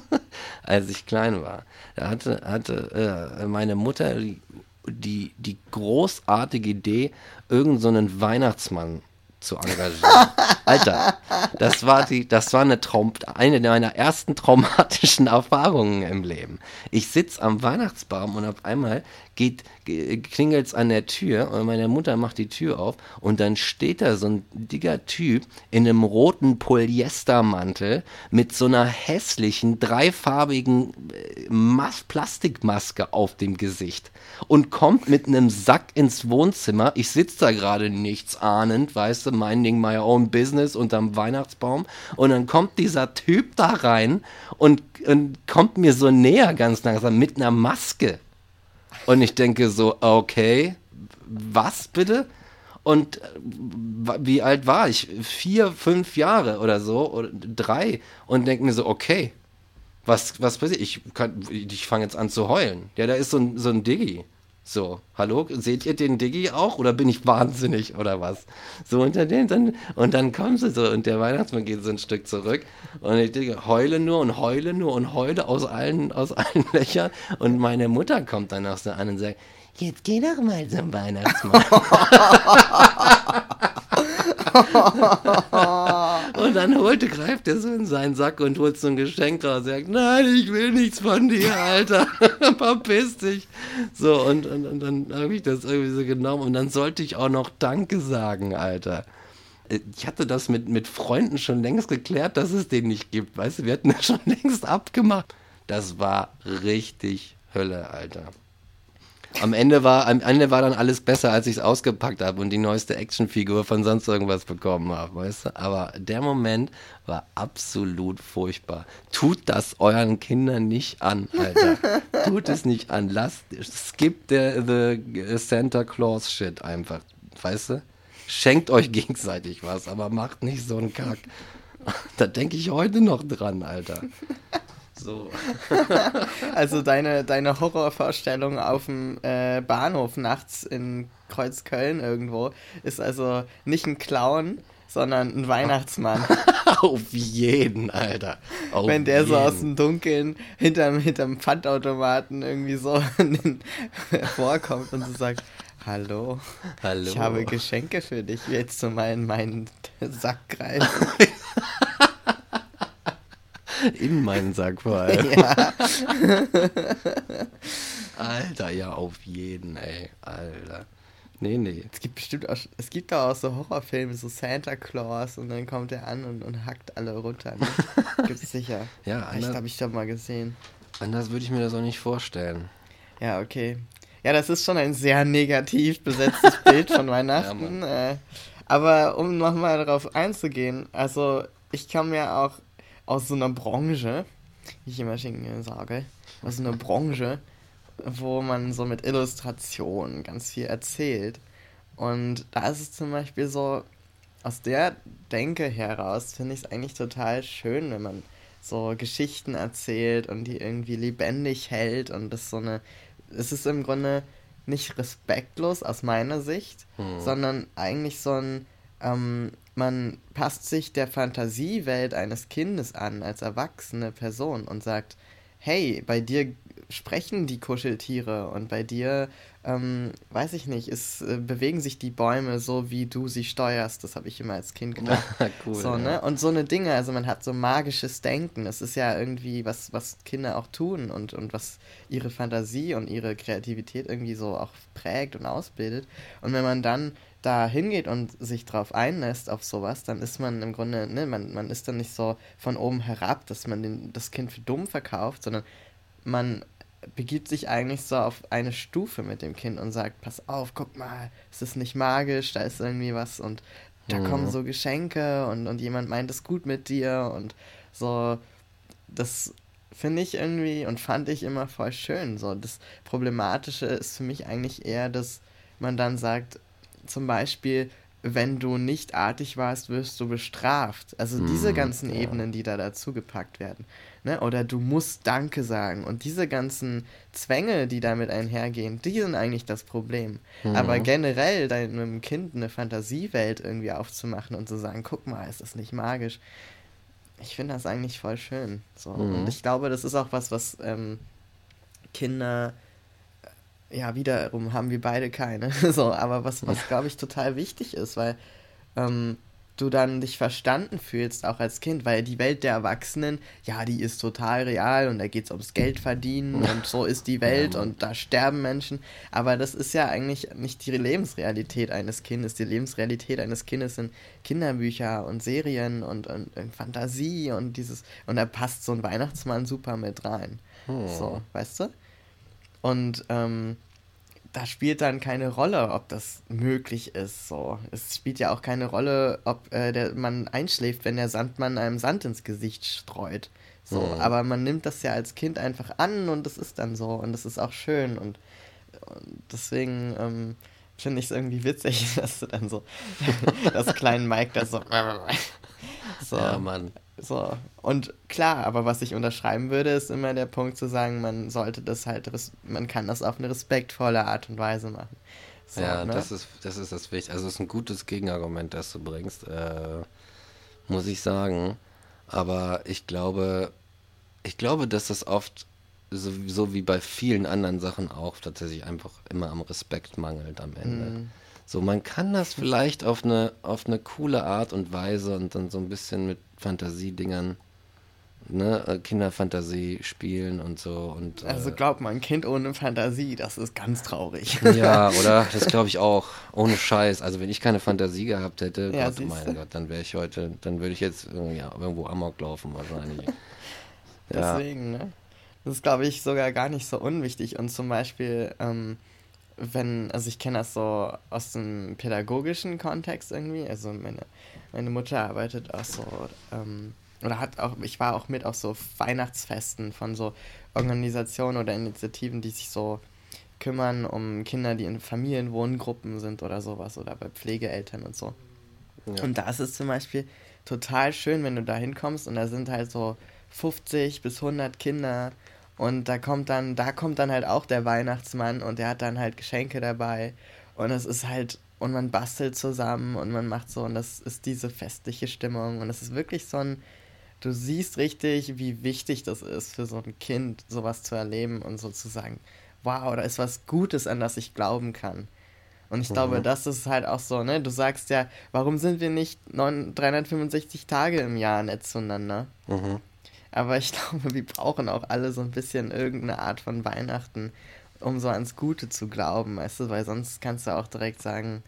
Als ich klein war. Da hatte, hatte äh, meine Mutter die, die, die großartige Idee, irgendeinen so Weihnachtsmann zu engagieren. Alter, das war die, das war eine Traum, eine meiner ersten traumatischen Erfahrungen im Leben. Ich sitze am Weihnachtsbaum und auf einmal geht, klingelt es an der Tür und meine Mutter macht die Tür auf und dann steht da so ein dicker Typ in einem roten Polyestermantel mit so einer hässlichen, dreifarbigen äh, Mas Plastikmaske auf dem Gesicht und kommt mit einem Sack ins Wohnzimmer. Ich sitze da gerade nichts ahnend, weißt du, minding my own business unterm Weihnachtsbaum und dann kommt dieser Typ da rein und, und kommt mir so näher ganz langsam mit einer Maske. Und ich denke so, okay, was bitte? Und äh, wie alt war ich? Vier, fünf Jahre oder so, oder drei. Und denke mir so, okay, was, was passiert? Ich, ich fange jetzt an zu heulen. Ja, da ist so ein, so ein Diggi. So, hallo, seht ihr den Diggi auch oder bin ich wahnsinnig oder was? So unter den, dann, und dann kommen sie so und der Weihnachtsmann geht so ein Stück zurück und ich denke, heule nur und heule nur und heule aus allen, aus allen Löchern und meine Mutter kommt dann auch so an und sagt, jetzt geh doch mal zum Weihnachtsmann. und dann holte, greift er so in seinen Sack und holt so ein Geschenk raus. Er sagt, nein, ich will nichts von dir, Alter. Verpiss dich. So, und, und, und dann habe ich das irgendwie so genommen und dann sollte ich auch noch Danke sagen, Alter ich hatte das mit, mit Freunden schon längst geklärt, dass es den nicht gibt. Weißt du, wir hatten das schon längst abgemacht. Das war richtig Hölle, Alter. Am Ende war, am Ende war dann alles besser, als ich es ausgepackt habe und die neueste Actionfigur von sonst irgendwas bekommen habe, weißt du? Aber der Moment war absolut furchtbar. Tut das euren Kindern nicht an, Alter. Tut es nicht an. Lasst, skip the, the Santa Claus Shit einfach, weißt du? Schenkt euch gegenseitig was, aber macht nicht so einen Kack. Da denke ich heute noch dran, Alter. So. also deine, deine Horrorvorstellung auf dem äh, Bahnhof nachts in Kreuzköln irgendwo ist also nicht ein Clown, sondern ein Weihnachtsmann. Auf jeden, Alter. Auf Wenn der jeden. so aus dem Dunkeln hinterm, hinterm Pfandautomaten irgendwie so vorkommt und so sagt, Hallo. Hallo. Ich habe Geschenke für dich. Willst du mal in meinen Sack greifen? In meinen Sack vor allem. Ja. Alter, ja, auf jeden, ey. Alter. Nee, nee. Es gibt bestimmt auch, es gibt auch so Horrorfilme, so Santa Claus und dann kommt er an und, und hackt alle runter. Ne? Gibt's sicher. ja, anders, habe ich doch mal gesehen. Anders würde ich mir das auch nicht vorstellen. Ja, okay. Ja, das ist schon ein sehr negativ besetztes Bild von Weihnachten. Ja, äh, aber um nochmal darauf einzugehen, also ich kann mir auch aus so einer Branche, wie ich immer sage, aus so einer Branche, wo man so mit Illustrationen ganz viel erzählt. Und da ist es zum Beispiel so, aus der Denke heraus finde ich es eigentlich total schön, wenn man so Geschichten erzählt und die irgendwie lebendig hält und das so eine, es ist im Grunde nicht respektlos aus meiner Sicht, hm. sondern eigentlich so ein, ähm, man passt sich der Fantasiewelt eines Kindes an als erwachsene Person und sagt, hey, bei dir sprechen die Kuscheltiere und bei dir, ähm, weiß ich nicht, es äh, bewegen sich die Bäume so, wie du sie steuerst. Das habe ich immer als Kind gedacht. cool, so, ja. ne? Und so eine Dinge, also man hat so magisches Denken. Das ist ja irgendwie was, was Kinder auch tun und, und was ihre Fantasie und ihre Kreativität irgendwie so auch prägt und ausbildet. Und wenn man dann da hingeht und sich drauf einlässt auf sowas, dann ist man im Grunde, ne, man, man ist dann nicht so von oben herab, dass man den, das Kind für dumm verkauft, sondern man begibt sich eigentlich so auf eine Stufe mit dem Kind und sagt, pass auf, guck mal, es ist nicht magisch, da ist irgendwie was und da mhm. kommen so Geschenke und, und jemand meint es gut mit dir und so, das finde ich irgendwie und fand ich immer voll schön. So, das Problematische ist für mich eigentlich eher, dass man dann sagt, zum Beispiel, wenn du nicht artig warst, wirst du bestraft. Also diese mhm, ganzen ja. Ebenen, die da dazu gepackt werden. Ne? Oder du musst Danke sagen. Und diese ganzen Zwänge, die damit einhergehen, die sind eigentlich das Problem. Mhm. Aber generell deinem Kind eine Fantasiewelt irgendwie aufzumachen und zu sagen, guck mal, ist das nicht magisch? Ich finde das eigentlich voll schön. So. Mhm. Und ich glaube, das ist auch was, was ähm, Kinder ja, wiederum haben wir beide keine. so, aber was, was glaube ich total wichtig ist, weil ähm, du dann dich verstanden fühlst, auch als Kind, weil die Welt der Erwachsenen, ja, die ist total real und da geht es ums Geld verdienen und so ist die Welt ja. und da sterben Menschen. Aber das ist ja eigentlich nicht die Lebensrealität eines Kindes. Die Lebensrealität eines Kindes sind Kinderbücher und Serien und, und, und Fantasie und dieses, und da passt so ein Weihnachtsmann super mit rein. Hm. So, weißt du? Und ähm, da spielt dann keine Rolle, ob das möglich ist. So. Es spielt ja auch keine Rolle, ob äh, der, man einschläft, wenn der Sandmann einem Sand ins Gesicht streut. So, mhm. aber man nimmt das ja als Kind einfach an und das ist dann so und das ist auch schön und, und deswegen ähm, finde ich es irgendwie witzig, dass du dann so das kleinen Mike da so, so ja, Mann. So, und klar, aber was ich unterschreiben würde, ist immer der Punkt zu sagen, man sollte das halt, man kann das auf eine respektvolle Art und Weise machen. So, ja, ne? das, ist, das ist das Wichtige. Also, es ist ein gutes Gegenargument, das du bringst, äh, muss ich sagen. Aber ich glaube, ich glaube, dass das oft, so, so, wie bei vielen anderen Sachen auch, tatsächlich einfach immer am Respekt mangelt am Ende. Mm. So, man kann das vielleicht auf eine, auf eine coole Art und Weise und dann so ein bisschen mit Fantasiedingern, ne, äh, Kinderfantasie spielen und so. Und, also glaub mal, ein Kind ohne Fantasie, das ist ganz traurig. Ja, oder? Das glaube ich auch. Ohne Scheiß. Also wenn ich keine Fantasie gehabt hätte, ja, Gott, mein Gott, dann wäre ich heute, dann würde ich jetzt ja, irgendwo Amok laufen wahrscheinlich. ja. Deswegen, ne? Das ist, glaube ich, sogar gar nicht so unwichtig. Und zum Beispiel, ähm, wenn, also ich kenne das so aus dem pädagogischen Kontext irgendwie. Also meine, meine Mutter arbeitet auch so, ähm, oder hat auch, ich war auch mit auf so Weihnachtsfesten von so Organisationen oder Initiativen, die sich so kümmern um Kinder, die in Familienwohngruppen sind oder sowas oder bei Pflegeeltern und so. Ja. Und da ist es zum Beispiel total schön, wenn du da hinkommst und da sind halt so 50 bis 100 Kinder und da kommt dann, da kommt dann halt auch der Weihnachtsmann und der hat dann halt Geschenke dabei. Und es ist halt, und man bastelt zusammen und man macht so, und das ist diese festliche Stimmung. Und es ist wirklich so ein, du siehst richtig, wie wichtig das ist für so ein Kind, sowas zu erleben und sozusagen, wow, da ist was Gutes, an das ich glauben kann. Und ich mhm. glaube, das ist halt auch so, ne? Du sagst ja, warum sind wir nicht 365 Tage im Jahr nett zueinander? Mhm. Aber ich glaube, wir brauchen auch alle so ein bisschen irgendeine Art von Weihnachten, um so ans Gute zu glauben, weißt du, weil sonst kannst du auch direkt sagen,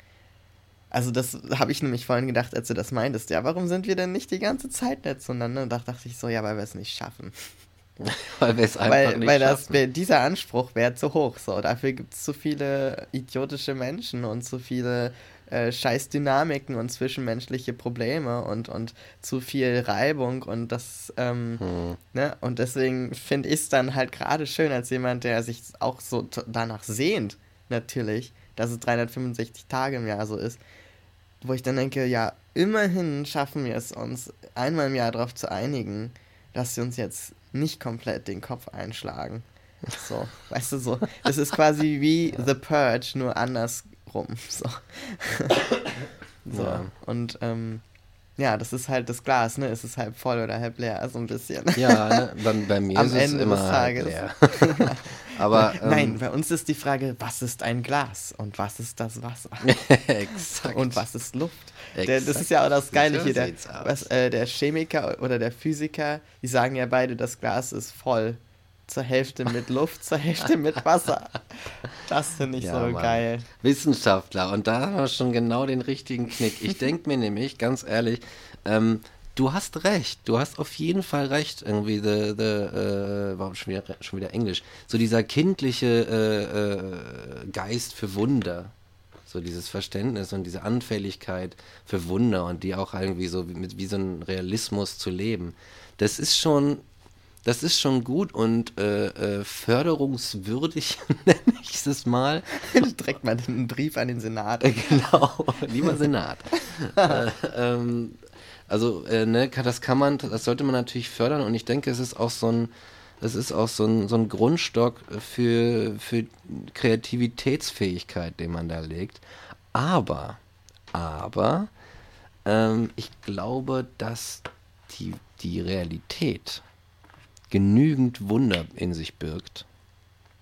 also das habe ich nämlich vorhin gedacht, als du das meintest, ja, warum sind wir denn nicht die ganze Zeit nett zueinander? Und da dachte ich so, ja, weil wir es nicht schaffen. weil wir es einfach weil, nicht weil schaffen. Weil dieser Anspruch wäre zu hoch, so. Dafür gibt es zu viele idiotische Menschen und zu viele äh, Scheißdynamiken und zwischenmenschliche Probleme und, und zu viel Reibung und das, ähm, hm. ne, und deswegen finde ich es dann halt gerade schön als jemand, der sich auch so danach sehnt, natürlich, dass es 365 Tage im Jahr so ist, wo ich dann denke, ja, immerhin schaffen wir es uns, einmal im Jahr darauf zu einigen, dass sie uns jetzt nicht komplett den Kopf einschlagen. So, weißt du, so. Es ist quasi wie The Purge, nur andersrum. So. so. Ja. Und ähm, ja, das ist halt das Glas, ne? Es ist halb voll oder halb leer, so ein bisschen. Ja, ne? bei, bei mir Am ist Ende es immer des Tages. leer. Aber ähm, Nein, bei uns ist die Frage, was ist ein Glas und was ist das Wasser? exakt. Und was ist Luft? Der, das ist ja auch das Geile hier. Der, was, äh, der Chemiker oder der Physiker, die sagen ja beide, das Glas ist voll. Zur Hälfte mit Luft, zur Hälfte mit Wasser. Das finde ich Ja, so Mann. geil. Wissenschaftler und da haben wir schon genau den richtigen Knick. Ich denke mir nämlich, ganz ehrlich, ähm, du hast recht, du hast auf jeden Fall recht, irgendwie, the, the, äh, warum schon wieder, schon wieder Englisch, so dieser kindliche äh, äh, Geist für Wunder, so dieses Verständnis und diese Anfälligkeit für Wunder und die auch irgendwie so wie, mit wie so ein Realismus zu leben, das ist schon das ist schon gut und äh, äh, förderungswürdig, nenne ich es mal. Direkt mal einen Brief an den Senat. Genau, lieber Senat. äh, ähm, also, äh, ne, das kann man, das sollte man natürlich fördern und ich denke, es ist auch so ein, es ist auch so ein, so ein Grundstock für, für Kreativitätsfähigkeit, den man da legt. Aber, aber, ähm, ich glaube, dass die, die Realität genügend Wunder in sich birgt,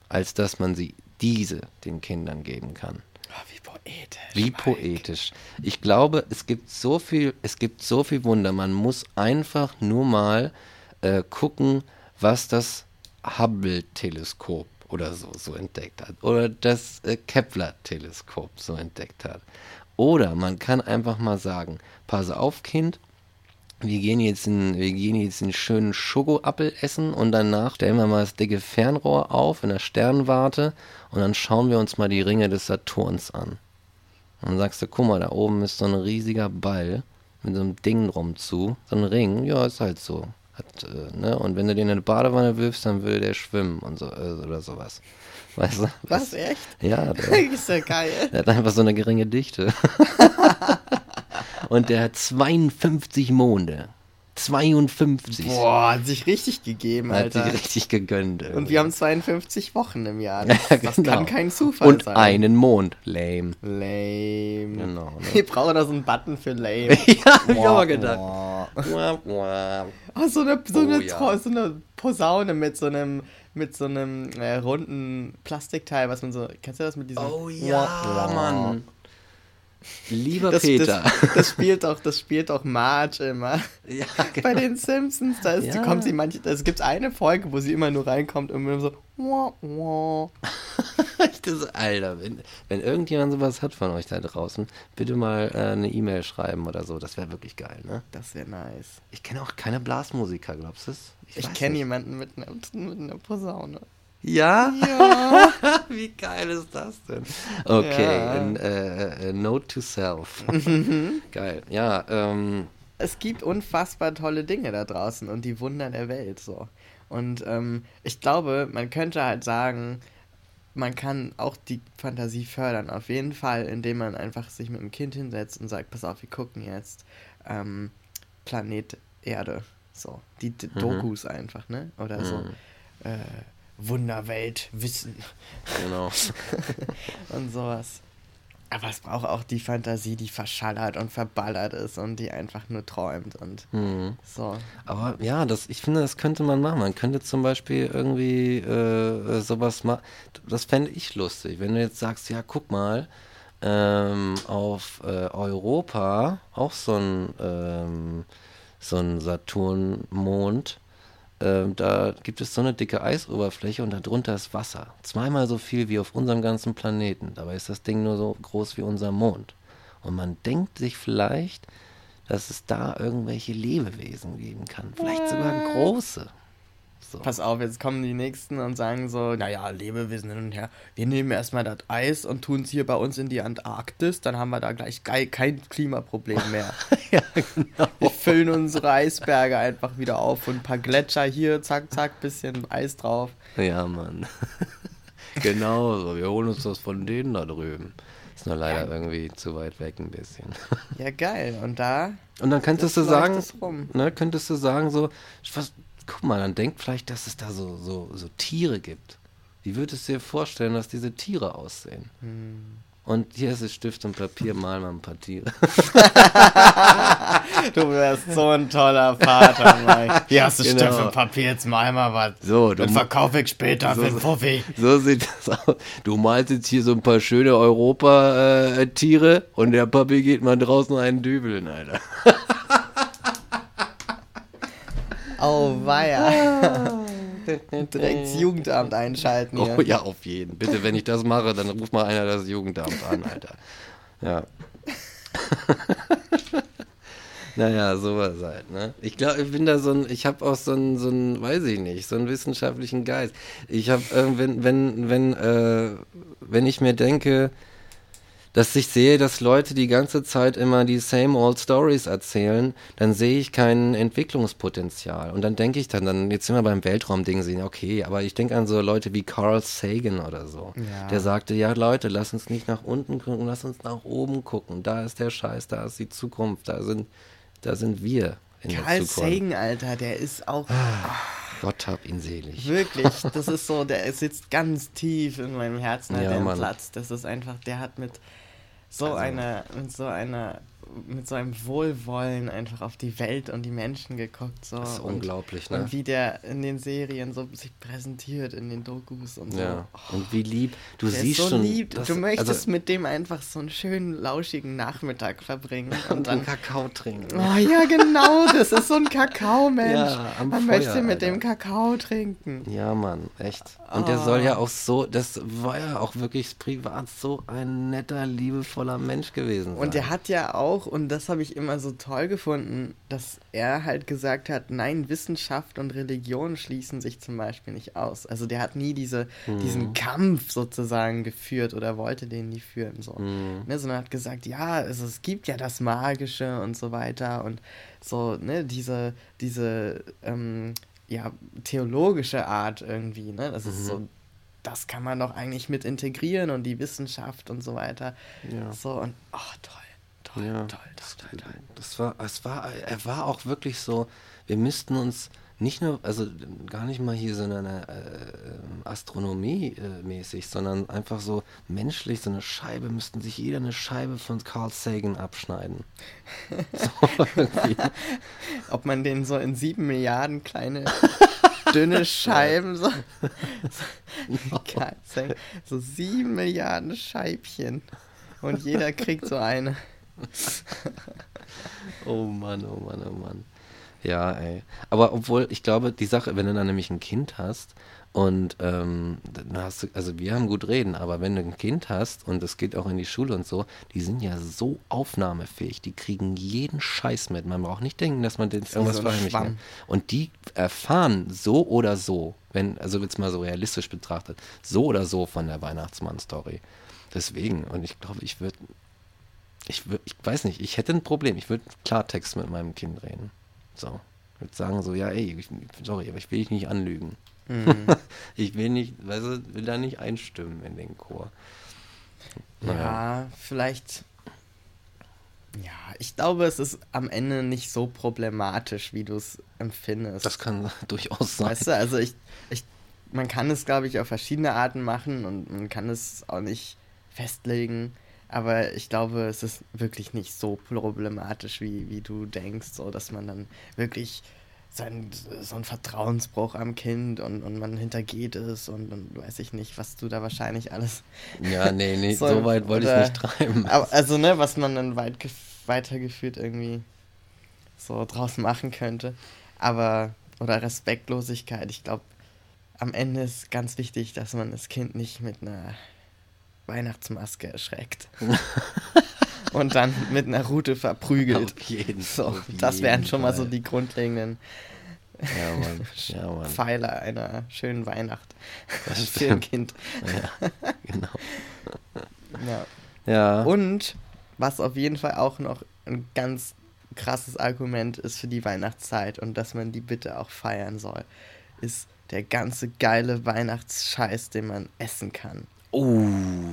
als dass man sie diese den Kindern geben kann. Oh, wie poetisch. Wie Mike. poetisch. Ich glaube, es gibt so viel, es gibt so viel Wunder. Man muss einfach nur mal äh, gucken, was das Hubble-Teleskop oder so, so entdeckt hat. Oder das äh, Kepler-Teleskop so entdeckt hat. Oder man kann einfach mal sagen, pass auf, Kind, wir gehen jetzt in, wir gehen jetzt einen schönen Schokoappel essen und danach stellen wir mal das dicke Fernrohr auf in der Sternwarte und dann schauen wir uns mal die Ringe des Saturns an. Und dann sagst du, guck mal, da oben ist so ein riesiger Ball mit so einem Ding drum zu. So ein Ring, ja, ist halt so. Hat, äh, ne? Und wenn du den in eine Badewanne wirfst, dann würde der schwimmen und so äh, oder sowas. Weißt du? Was, echt? Ja, der, ist ja geil. der hat einfach so eine geringe Dichte. und der hat 52 Monde. 52. Boah, hat sich richtig gegeben, Hat sich Alter. richtig gegönnt. Und irgendwie. wir haben 52 Wochen im Jahr. Das, Ja, das genau. kann kein Zufall Und sein. einen Mond. Lame. Lame. Genau, ne? Wir brauchen da so einen Button für lame. ja, hab ich auch mal gedacht. Oh, so eine, so, Oh, eine, ja. So eine Posaune mit so einem mit so einem äh, runden Plastikteil, was man so. Kennst du das mit diesem? Oh ja. Mann. Lieber Das, Peter. das, das spielt doch, das spielt doch Marge immer. ja, Bei den Simpsons, da ist, Ja. kommt sie manche, es gibt eine Folge, wo sie immer nur reinkommt und immer so, wah, wah. das, Alter, wenn, wenn irgendjemand sowas hat von euch da draußen, bitte mal äh, eine E-Mail schreiben oder so. Das wäre wirklich geil, ne? Das wäre nice. Ich kenne auch keine Blasmusiker, glaubst du es? Ich weiß kenne jemanden mit einer, mit einer Posaune. Ja? Ja. Wie geil ist das denn? Okay, Ja. ein, äh, äh, Note to Self. geil. Ja, ähm, es gibt unfassbar tolle Dinge da draußen und die Wunder der Welt so. Und ähm, ich glaube, man könnte halt sagen, man kann auch die Fantasie fördern. Auf jeden Fall, indem man einfach sich mit dem Kind hinsetzt und sagt, pass auf, wir gucken jetzt ähm, Planet Erde. So, die D Dokus einfach, ne? Oder so. Äh, Wunderwelt, Wissen genau. und sowas. Aber es braucht auch die Fantasie, die verschallert und verballert ist und die einfach nur träumt und Mhm. so. Aber ja, das, ich finde, das könnte man machen. Man könnte zum Beispiel irgendwie äh, sowas machen. Das fände ich lustig, wenn du jetzt sagst, ja, guck mal, ähm, auf äh, Europa auch so ein, ähm, so ein Saturnmond. Ähm, da gibt es so eine dicke Eisoberfläche und darunter ist Wasser. Zweimal so viel wie auf unserem ganzen Planeten. Dabei ist das Ding nur so groß wie unser Mond. Und man denkt sich vielleicht, dass es da irgendwelche Lebewesen geben kann. Vielleicht sogar große. So. Pass auf, jetzt kommen die Nächsten und sagen so, naja, Lebewesen hin und her. Wir nehmen erstmal das Eis und tun es hier bei uns in die Antarktis, dann haben wir da gleich kein Klimaproblem mehr. ja, genau. Wir füllen unsere Eisberge einfach wieder auf und ein paar Gletscher hier, zack, zack, bisschen Eis drauf. Ja, Mann. genau so. Wir holen uns das von denen da drüben. Ist nur leider irgendwie zu weit weg ein bisschen. Ja, geil. Und da Und dann könntest du sagen, ne, könntest du sagen so, was, guck mal, dann denk vielleicht, dass es da so, so, so Tiere gibt. Wie würdest du dir vorstellen, dass diese Tiere aussehen? Hm. Und hier ist es Stift und Papier, mal mal ein paar Tiere. Du wärst so ein toller Vater, Mike. Hier hast du Genau. Stift und Papier, jetzt mal mal was. So, du mu- verkaufe ich später So- für Fuffi. So sieht das aus. Du malst jetzt hier so ein paar schöne Europa-Tiere und der Papi geht mal draußen einen dübeln, Alter. Oh, weia. Direkt das Jugendamt einschalten hier. Oh ja, auf jeden. Bitte, wenn ich das mache, dann ruft mal einer das Jugendamt an, Alter. Ja. naja, sowas halt, ne? Ich glaube, ich bin da so ein, ich habe auch so ein, so ein, weiß ich nicht, so einen wissenschaftlichen Geist. Ich habe, äh, wenn, wenn, wenn, äh, wenn ich mir denke, dass ich sehe, dass Leute die ganze Zeit immer die same old stories erzählen, dann sehe ich kein Entwicklungspotenzial. Und dann denke ich dann, dann jetzt sind wir beim Weltraumding sehen, okay, aber ich denke an so Leute wie Carl Sagan oder so. Ja. Der sagte, ja Leute, lass uns nicht nach unten gucken, lass uns nach oben gucken. Da ist der Scheiß, da ist die Zukunft, da sind, da sind wir in Carl der Zukunft. Sagan, Alter, der ist auch Gott hab ihn selig. wirklich, das ist so, der sitzt ganz tief in meinem Herzen, Ja, der Mann. Platz. Das ist einfach, der hat mit so Also- einer, mit so einer, mit so einem Wohlwollen einfach auf die Welt und die Menschen geguckt. So. Das ist und, unglaublich, ne? Und wie der in den Serien so sich präsentiert, in den Dokus und so. Ja. Oh, Und wie lieb, du der siehst so schon. lieb. dass- du möchtest also, mit dem einfach so einen schönen, lauschigen Nachmittag verbringen. und Und dann Kakao trinken. Oh ja, genau, das ist so ein Kakao-Mensch. Ja, am Man Feuer, möchte mit Alter. dem Kakao trinken. Ja, Mann, echt. Und der soll Oh. ja auch so, das war ja auch wirklich privat so ein netter, liebevoller Mensch gewesen. Und sein. er hat ja auch, und das habe ich immer so toll gefunden, dass er halt gesagt hat, nein, Wissenschaft und Religion schließen sich zum Beispiel nicht aus. Also der hat nie diese, Mhm. diesen Kampf sozusagen geführt oder wollte den nie führen, so. Mhm. Ne, sondern hat gesagt, ja, also es gibt ja das Magische und so weiter und so, ne, diese, diese, ähm, ja, theologische Art irgendwie, ne, das Mhm. ist so, das kann man doch eigentlich mit integrieren und die Wissenschaft und so weiter. Ja. So und, ach toll, toll, Ja, toll, toll, toll, toll. Das war, es war, er war auch wirklich so, wir müssten uns nicht nur, also gar nicht mal hier so eine äh, Astronomie äh, mäßig, sondern einfach so menschlich, so eine Scheibe, müssten sich jeder eine Scheibe von Carl Sagan abschneiden. So. Ob man den so in sieben Milliarden kleine dünne Scheiben so, so, geil, so- so sieben Milliarden Scheibchen und jeder kriegt so eine. Oh Mann, oh Mann, oh Mann. Ja, ey. Aber obwohl, ich glaube, die Sache, wenn du dann nämlich ein Kind hast und ähm, dann hast du, also wir haben gut reden, aber wenn du ein Kind hast und es geht auch in die Schule und so, die sind ja so aufnahmefähig, die kriegen jeden Scheiß mit. Man braucht nicht denken, dass man den irgendwas so ein verheimlichen kann. Schwamm. Und die erfahren so oder so, wenn, also jetzt mal so realistisch betrachtet, so oder so von der Weihnachtsmann-Story. Deswegen, und ich glaube, ich würde ich, ich weiß nicht, ich hätte ein Problem. Ich würde Klartext mit meinem Kind reden. So. Ich würde sagen so, ja, ey, ich, sorry, aber ich will dich nicht anlügen. Mhm. ich will nicht, weißt du, will da nicht einstimmen in den Chor. Naja. Ja, vielleicht. Ja, ich glaube, es ist am Ende nicht so problematisch, wie du es empfindest. Das kann durchaus sein. Weißt du, also ich, ich, man kann es, glaube ich, auf verschiedene Arten machen und man kann es auch nicht festlegen. Aber ich glaube, es ist wirklich nicht so problematisch, wie, wie du denkst, so dass man dann wirklich so ein, so ein Vertrauensbruch am Kind und, und man hintergeht es und, und weiß ich nicht, was du da wahrscheinlich alles. Ja, nee, nee, so, So, weit wollte ich oder- nicht treiben. Also, ne, was man dann weit gef- weitergeführt irgendwie so draus machen könnte. Aber, oder Respektlosigkeit, ich glaube, am Ende ist ganz wichtig, dass man das Kind nicht mit einer Weihnachtsmaske erschreckt. und dann mit einer Rute verprügelt. Auf jeden, So, auf das wären schon mal so die grundlegenden Ja, Mann. Ja, Mann. Pfeiler einer schönen Weihnacht Das für ein. Kind. Ja, genau. Ja. Ja. Und was auf jeden Fall auch noch ein ganz krasses Argument ist für die Weihnachtszeit und dass man die bitte auch feiern soll, ist der ganze geile Weihnachtsscheiß, den man essen kann. Oh,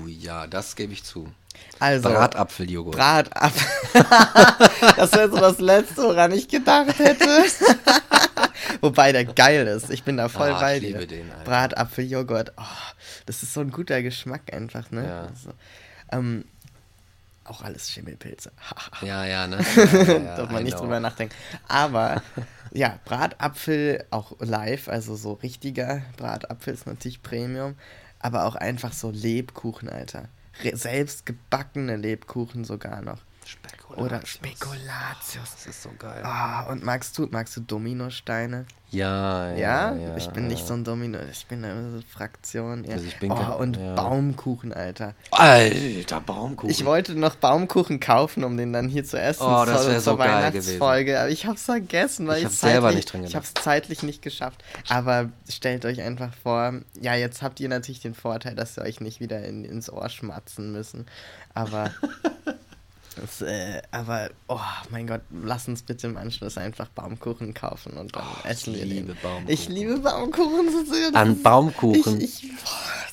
ja, das gebe ich zu. Also, Bratapfeljoghurt. Bratapfel. das wäre so das Letzte, woran ich gedacht hätte. Wobei der geil ist. Ich bin da voll Ah, bei ich liebe dir. den. Bratapfeljoghurt. Oh, das ist so ein guter Geschmack einfach, ne? Ja. Also, ähm, auch alles Schimmelpilze. Ja, ja, ne? Ja, ja, ja, Darf man nicht drüber nachdenken. Aber ja, Bratapfel auch live, also so richtiger Bratapfel ist natürlich Premium. Aber auch einfach so Lebkuchen, Alter. Re selbst gebackene Lebkuchen sogar noch. Oder Spekulatius. Das ist so geil. Ah, und magst du, magst du Dominosteine? Ja, ja, Ja? ja. ich bin nicht ja. so ein Domino, ich bin eine Fraktion. Ja. Also ich bin oh, kein- und. Baumkuchen, Alter. Alter, Baumkuchen. Ich wollte noch Baumkuchen kaufen, um den dann hier zu essen Oh, das zur, so zur geil Weihnachtsfolge. Aber ich hab's vergessen, weil Ich ich, hab's selber nicht Ich hab's zeitlich nicht geschafft. Aber stellt euch einfach vor, ja, jetzt habt ihr natürlich den Vorteil, dass ihr euch nicht wieder in, ins Ohr schmatzen müssen. Aber. Das, äh, aber, oh mein Gott, lass uns bitte im Anschluss einfach Baumkuchen kaufen und dann essen Oh, ich wir liebe den. Baumkuchen. Ich liebe Baumkuchen so sehr. das An Baumkuchen. Ich, ich,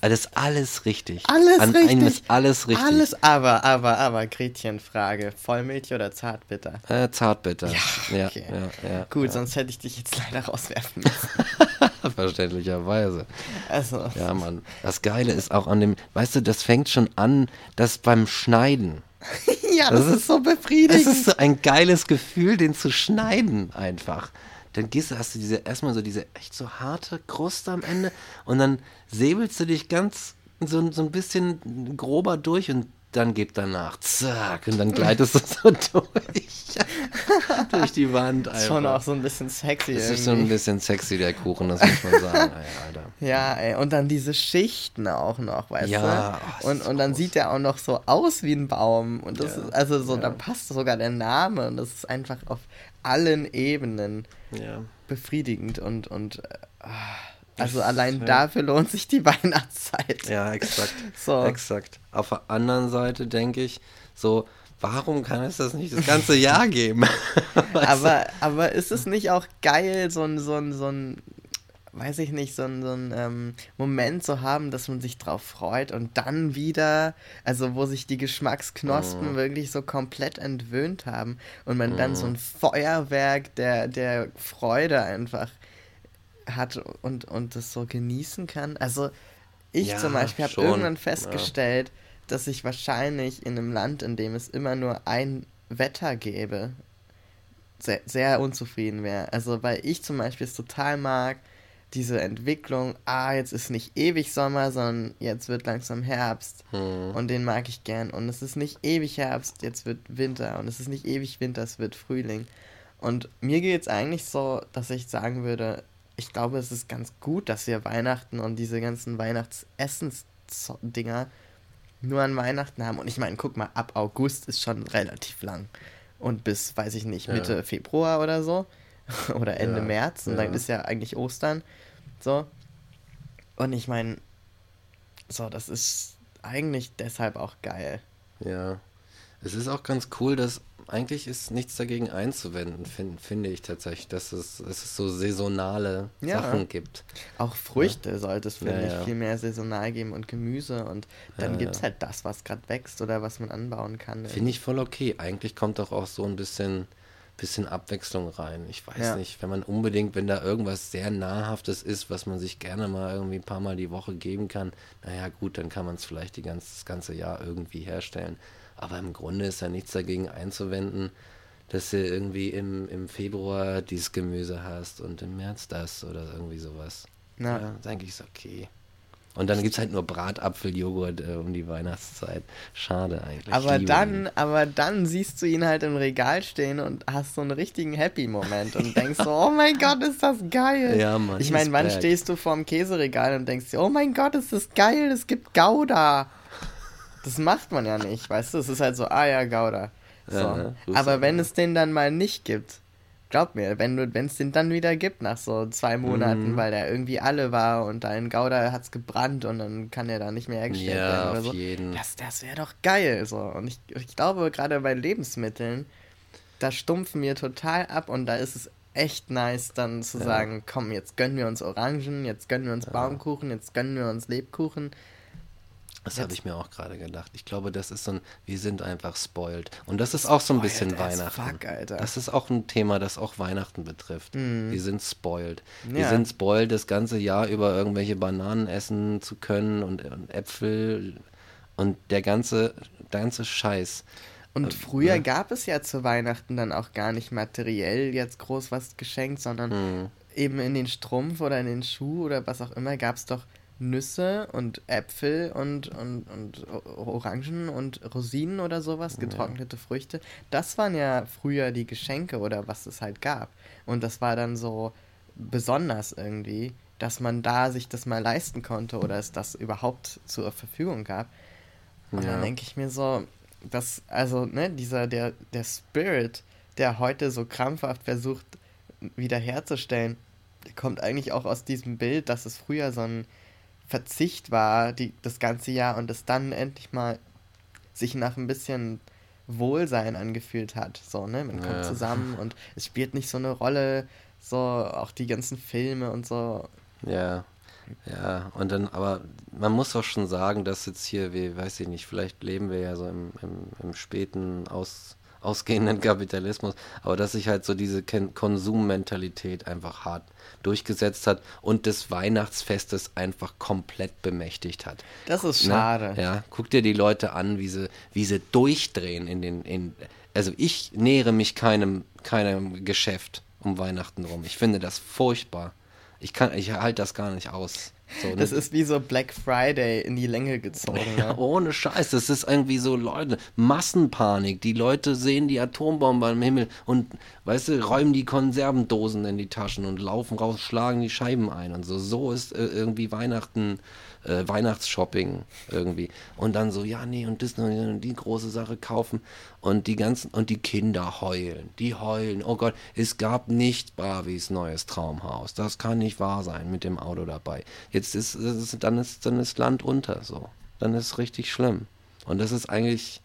Also das ist alles richtig. Alles An richtig. einem ist alles richtig. Alles aber, aber, aber, Gretchenfrage. Vollmilch oder Zartbitter? Äh, Zartbitter. Ja, okay. ja, ja. Gut, sonst hätte ich dich jetzt leider rauswerfen müssen. Verständlicherweise. Also, Ja, Mann. Das Geile ist auch an dem, weißt du, das fängt schon an, dass beim Schneiden. ja, das, Das ist so Das befriedigend. ist so ein geiles Gefühl, den zu schneiden einfach. Dann gehst du, hast du diese, erstmal so diese echt so harte Kruste am Ende und dann säbelst du dich ganz so, so ein bisschen grober durch und dann geht danach, zack, und dann gleitest du so durch, durch die Wand ist schon einfach. auch so ein bisschen sexy Das ist so ein bisschen sexy, der Kuchen, das muss man sagen, ey, Alter. Ja, ey, und dann diese Schichten auch noch, weißt Ja, du? oh, und, und dann sieht der auch noch so aus wie ein Baum. Und das Ja, ist, also so, ja. da passt sogar der Name und das ist einfach auf allen Ebenen Ja. befriedigend und, und äh, ah, also Das- allein ja. dafür lohnt sich die Weihnachtszeit. Ja, exakt. So. Exakt. Auf der anderen Seite denke ich, so, warum kann es das nicht das ganze Jahr geben? Aber, aber ist es nicht auch geil, so ein, so ein, so ein, weiß ich nicht, so ein, so ein ähm, Moment zu haben, dass man sich drauf freut und dann wieder, also wo sich die Geschmacksknospen wirklich so komplett entwöhnt haben und man dann so ein Feuerwerk der, der Freude einfach hat und, und das so genießen kann. Also ich Ja, zum Beispiel habe irgendwann ja. festgestellt, dass ich wahrscheinlich in einem Land, in dem es immer nur ein Wetter gäbe, sehr, sehr unzufrieden wäre. Also weil ich zum Beispiel es total mag, diese Entwicklung, ah, jetzt ist nicht ewig Sommer, sondern jetzt wird langsam Herbst. Hm. Und den mag ich gern. Und es ist nicht ewig Herbst, jetzt wird Winter. Und es ist nicht ewig Winter, es wird Frühling. Und mir geht es eigentlich so, dass ich sagen ich glaube, es ist ganz gut, dass wir Weihnachten und diese ganzen Weihnachtsessens-Dinger nur an Weihnachten haben. Und ich meine, guck mal, ab August ist schon relativ lang. Und bis, weiß ich nicht, Ja. Mitte Februar oder so. oder Ende Ja, März. Und dann ja. ist ja eigentlich Ostern. So. Und ich meine, so, das ist eigentlich deshalb auch geil. Ja. Es ist auch ganz cool, dass eigentlich ist nichts dagegen einzuwenden, find, finde ich tatsächlich, dass es, dass es so saisonale Ja. Sachen gibt. Auch Früchte sollte es, finde Ja, ich, ja. viel mehr saisonal geben und Gemüse. Und dann Ja, gibt es ja. halt das, was gerade wächst oder was man anbauen kann. Finde ich voll okay. Eigentlich kommt doch auch so ein bisschen, bisschen Abwechslung rein. Ich weiß Ja. nicht, wenn man unbedingt, wenn da irgendwas sehr Nahrhaftes ist, was man sich gerne mal irgendwie ein paar Mal die Woche geben kann, naja gut, dann kann man es vielleicht die ganze, das ganze Jahr irgendwie herstellen. Aber im Grunde ist ja nichts dagegen einzuwenden, dass du irgendwie im, im Februar dieses Gemüse hast und im März das oder irgendwie sowas. Ja. Ja, denke ich, ist okay. Und dann gibt es halt nur Bratapfeljoghurt äh, um die Weihnachtszeit. Schade eigentlich. Ich Aber dann, ihn. aber dann siehst du ihn halt im Regal stehen und hast so einen richtigen Happy-Moment und denkst so, oh mein Gott, ist das geil. Ja, Mann, Ich meine, wann stehst du vorm Käseregal und denkst dir, oh mein Gott, ist das geil, es gibt Gouda. Das macht man ja nicht, weißt du? Es ist halt so, ah ja, Gouda. So. Ja, ne? Aber wenn es den dann mal nicht gibt, glaub mir, wenn du, wenn es den dann wieder gibt nach so zwei Monaten, Mhm. weil der irgendwie alle war und dein Gouda hat's gebrannt und dann kann er da nicht mehr hergestellt werden Ja, oder auf so. jeden. Das, das wäre doch geil. So. Und ich, ich glaube, gerade bei Lebensmitteln, da stumpfen wir total ab und da ist es echt nice, dann zu Ja. sagen, komm, jetzt gönnen wir uns Orangen, jetzt gönnen wir uns Baumkuchen, jetzt gönnen wir uns Lebkuchen. Das habe ich mir auch gerade gedacht. Ich glaube, das ist so ein, wir sind einfach spoiled. Und das ist auch so ein bisschen Spoiled Weihnachten. fuck, Alter. Das ist auch ein Thema, das auch Weihnachten betrifft. Wir sind spoiled. Wir Ja. sind spoiled, das ganze Jahr über irgendwelche Bananen essen zu können und, und Äpfel und der ganze, ganze Scheiß. Und früher gab es ja zu Weihnachten dann auch gar nicht materiell jetzt groß was geschenkt, sondern Hm. eben in den Strumpf oder in den Schuh oder was auch immer gab es doch Nüsse und Äpfel und, und, und Orangen und Rosinen oder sowas, getrocknete Früchte. Das waren ja früher die Geschenke oder was es halt gab. Und das war dann so besonders irgendwie, dass man da sich das mal leisten konnte oder es das überhaupt zur Verfügung gab. Und Ja. dann denke ich mir so, dass, also, ne, dieser, der, der Spirit, der heute so krampfhaft versucht wiederherzustellen, der kommt eigentlich auch aus diesem Bild, dass es früher so ein Verzicht war, die, das ganze Jahr und es dann endlich mal sich nach ein bisschen Wohlsein angefühlt hat. So, ne? Man kommt Ja. zusammen und es spielt nicht so eine Rolle, so auch die ganzen Filme und so. Ja, ja, und dann, aber man muss auch schon sagen, dass jetzt hier, wie, weiß ich nicht, vielleicht leben wir ja so im, im, im späten, aus, ausgehenden Kapitalismus, aber dass sich halt so diese Konsummentalität einfach hart durchgesetzt hat und des Weihnachtsfestes einfach komplett bemächtigt hat. Das ist Ne? schade. Ja, guck dir die Leute an, wie sie, wie sie durchdrehen in den, in, also ich nähere mich keinem, keinem Geschäft um Weihnachten rum. Ich finde das furchtbar. Ich kann, ich halte das gar nicht aus. So, ne? Das ist wie so Black Friday in die Länge gezogen. Ja, Ne? ohne Scheiß, das ist irgendwie so Leute, Massenpanik. Die Leute sehen die Atombombe am Himmel und, weißt du, räumen die Konservendosen in die Taschen und laufen raus, schlagen die Scheiben ein und so. So ist äh, irgendwie Weihnachten, äh, Weihnachtsshopping irgendwie. Und dann so, ja, nee, und das und die große Sache kaufen und die ganzen, und die Kinder heulen. Die heulen. Oh Gott, es gab nicht Barbies neues Traumhaus. Das kann nicht wahr sein mit dem Auto dabei. Jetzt ist, ist dann ist, dann ist Land unter so. Dann ist es richtig schlimm. Und das ist eigentlich,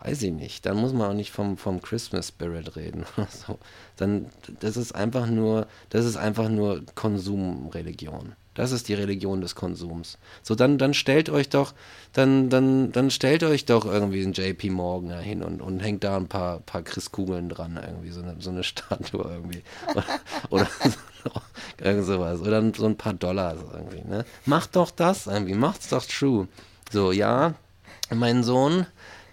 weiß ich nicht, dann muss man auch nicht vom, vom Christmas Spirit reden. so. Dann, das ist einfach nur, das ist einfach nur Konsumreligion. Das ist die Religion des Konsums. So, dann, dann stellt euch doch, dann, dann, dann stellt euch doch irgendwie einen JP Morgan hin und, und hängt da ein paar, paar Christkugeln dran, irgendwie, so eine, so eine Statue irgendwie. Oder, oder irgend sowas. Oder so ein paar Dollars irgendwie, ne? Macht doch das irgendwie, macht's doch true. So, ja, mein Sohn,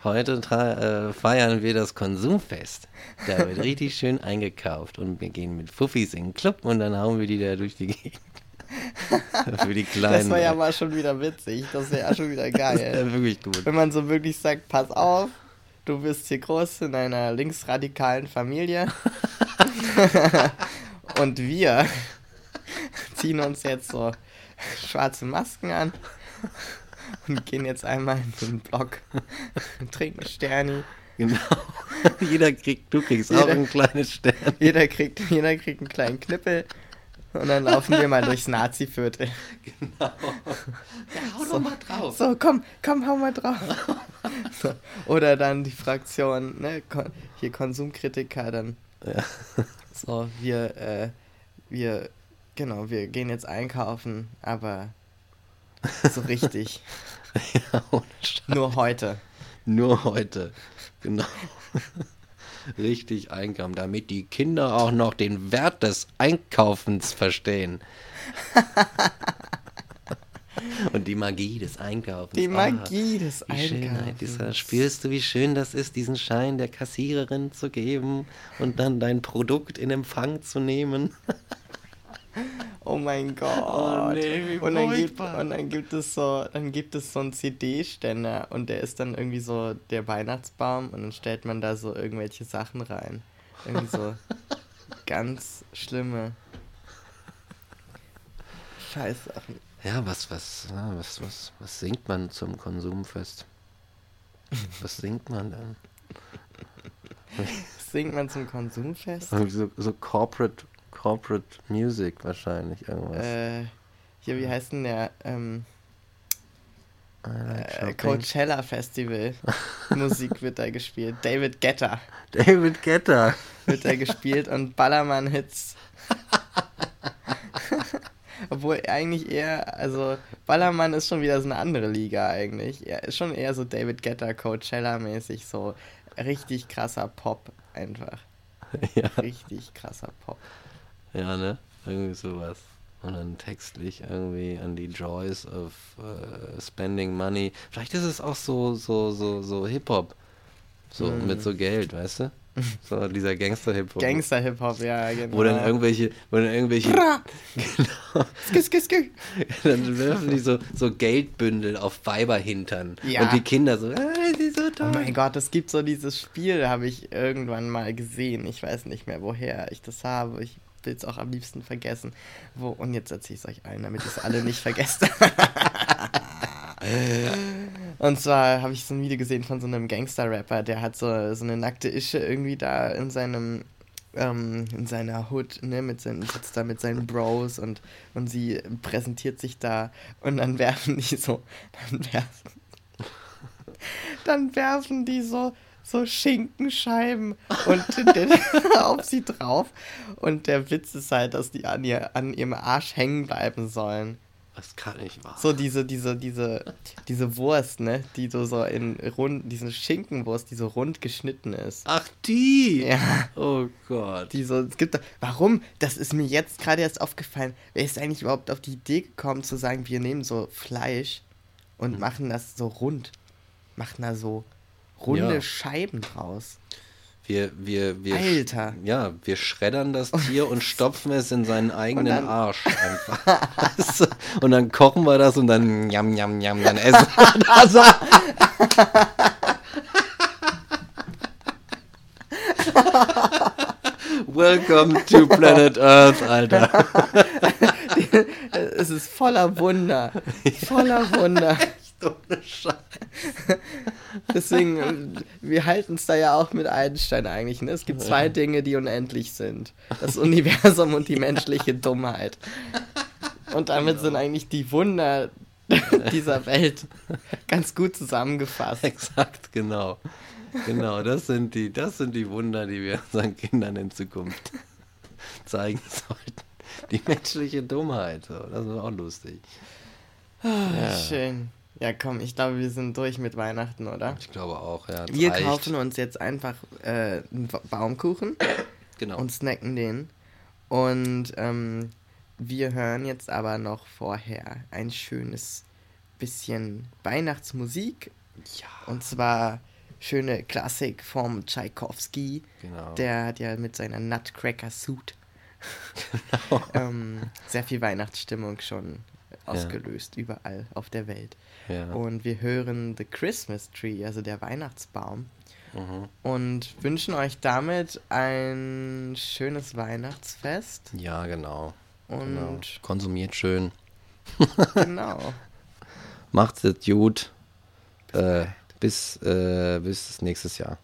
heute äh, feiern wir das Konsumfest. Da wird richtig schön eingekauft und wir gehen mit Fuffis in den Club und dann hauen wir die da durch die Gegend. Für die Kleinen. Das war ja mal schon wieder witzig. Das wäre ja schon wieder Das geil. wär wirklich gut. Wenn man so wirklich sagt, pass auf, du bist hier groß in einer linksradikalen Familie. Und wir ziehen uns jetzt so schwarze Masken an und gehen jetzt einmal in den Block, trinken Sterni. Genau. Jeder kriegt, du kriegst auch Jeder- ein kleines Stern. Jeder kriegt, jeder kriegt einen kleinen Knüppel und dann laufen wir mal durchs Nazi-Viertel. Ja, hau doch mal drauf. So, komm, komm, hau mal drauf. So. Oder dann die Fraktion, ne, Kon hier Konsumkritiker, dann Ja. so, wir, äh, wir, genau, wir gehen jetzt einkaufen, aber so richtig. ja, ohne. Nur heute. Nur heute. Genau. Richtig einkaufen, damit die Kinder auch noch den Wert des Einkaufens verstehen. Und die Magie des Einkaufens. Die Ah, Magie des Wie Schönheit, dieser, Einkaufens. spürst du, wie schön das ist, diesen Schein der Kassiererin zu geben und dann dein Produkt in Empfang zu nehmen? Oh mein Gott. Oh nee, wie und, dann gibt, und dann gibt es so, dann gibt es so einen CD-Ständer und der ist dann irgendwie so der Weihnachtsbaum und dann stellt man da so irgendwelche Sachen rein. Irgendwie so ganz schlimme Scheißsachen. Ja, was, was, was, was, was singt man zum Konsumfest? Was singt man denn? Das singt man zum Konsumfest? Irgendwie So, so Corporate, Corporate Music wahrscheinlich irgendwas. Äh, hier, wie heißt denn der? Ähm, like äh. Coachella Festival. Musik wird da gespielt. David Guetta David Guetta. wird da gespielt und Ballermann-Hits. Obwohl eigentlich eher, also Ballermann ist schon wieder so eine andere Liga eigentlich. Er ist schon eher so David Guetta, Coachella-mäßig, so richtig krasser Pop einfach. Ja. Richtig krasser Pop. Ja, ne? Irgendwie sowas. Und dann textlich irgendwie an die Joys of äh, spending money. Vielleicht ist es auch so, so, so, so Hip-Hop. So Mm. mit so Geld, weißt du? So dieser Gangster-Hip-Hop. Gangster-Hip-Hop, ja, genau. Wo dann irgendwelche, wo dann irgendwelche, genau, Skü, skü, skü. dann werfen die so, so Geldbündel auf Weiberhintern. Ja. Und die Kinder so, ah, die so Oh toll. mein Gott, es gibt so dieses Spiel, habe ich irgendwann mal gesehen. Ich weiß nicht mehr, woher ich das habe. Ich will es auch am liebsten vergessen. Wo, und jetzt erzähle ich es euch allen, damit ihr es alle nicht vergesst. und zwar habe ich so ein Video gesehen von so einem Gangster-Rapper, der hat so, so eine nackte Ische irgendwie da in seinem ähm, in seiner Hood, ne, mit seinen, sitzt da mit seinen Bros und, und sie präsentiert sich da und dann werfen die so, dann werfen, dann werfen die so, so Schinkenscheiben und auf sie drauf. Und der Witz ist halt, dass die an, ihr, an ihrem Arsch hängen bleiben sollen. Das kann nicht wahr. So diese, diese, diese, diese Wurst, ne? Die so, so in rund, diese Schinkenwurst, die so rund geschnitten ist. Ach, die! Ja. Oh Gott. Die so, es gibt warum? Das ist mir jetzt gerade erst aufgefallen. Wer ist eigentlich überhaupt auf die Idee gekommen zu sagen, wir nehmen so Fleisch und machen das so rund? Machen da so runde Ja. Scheiben draus. Wir, wir, wir, Alter. Ja, wir schreddern das Tier und stopfen es in seinen eigenen dann- Arsch einfach. Und dann kochen wir das und dann jam, jam, jam, dann essen wir das. Welcome to Planet Earth, Alter. es ist voller Wunder. Voller Wunder. Ohne Scheiß. Deswegen, äh, wir halten es da ja auch mit Einstein eigentlich. Ne? Es gibt zwei Dinge, die unendlich sind. Das Universum und die menschliche Dummheit. Und damit sind eigentlich die Wunder dieser Welt ganz gut zusammengefasst. Exakt, genau. Genau, das sind die, das sind die Wunder, die wir unseren Kindern in Zukunft zeigen sollten. Die menschliche Dummheit, so, das ist auch lustig. Ja. Schön. Ja, komm, ich glaube, wir sind durch mit Weihnachten, oder? Ich glaube auch, ja. Wir reicht. kaufen uns jetzt einfach äh, einen Ba- Baumkuchen genau. und snacken den. Und ähm, wir hören jetzt aber noch vorher ein schönes bisschen Weihnachtsmusik. ja, Und zwar schöne Klassik vom Tchaikovsky. genau. Der hat ja mit seiner Nutcracker Suit Genau. ähm, sehr viel Weihnachtsstimmung schon ausgelöst, überall auf der Welt. ja. Und wir hören The Christmas Tree, also der Weihnachtsbaum. Mhm. Und wünschen euch damit ein schönes Weihnachtsfest. ja, genau. genau. Und Konsumiert schön. genau. Macht's jetzt gut. Äh, bis, äh, bis nächstes Jahr.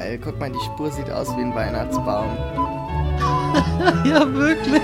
Geil. Guck mal, die Spur sieht aus wie ein Weihnachtsbaum. ja, wirklich.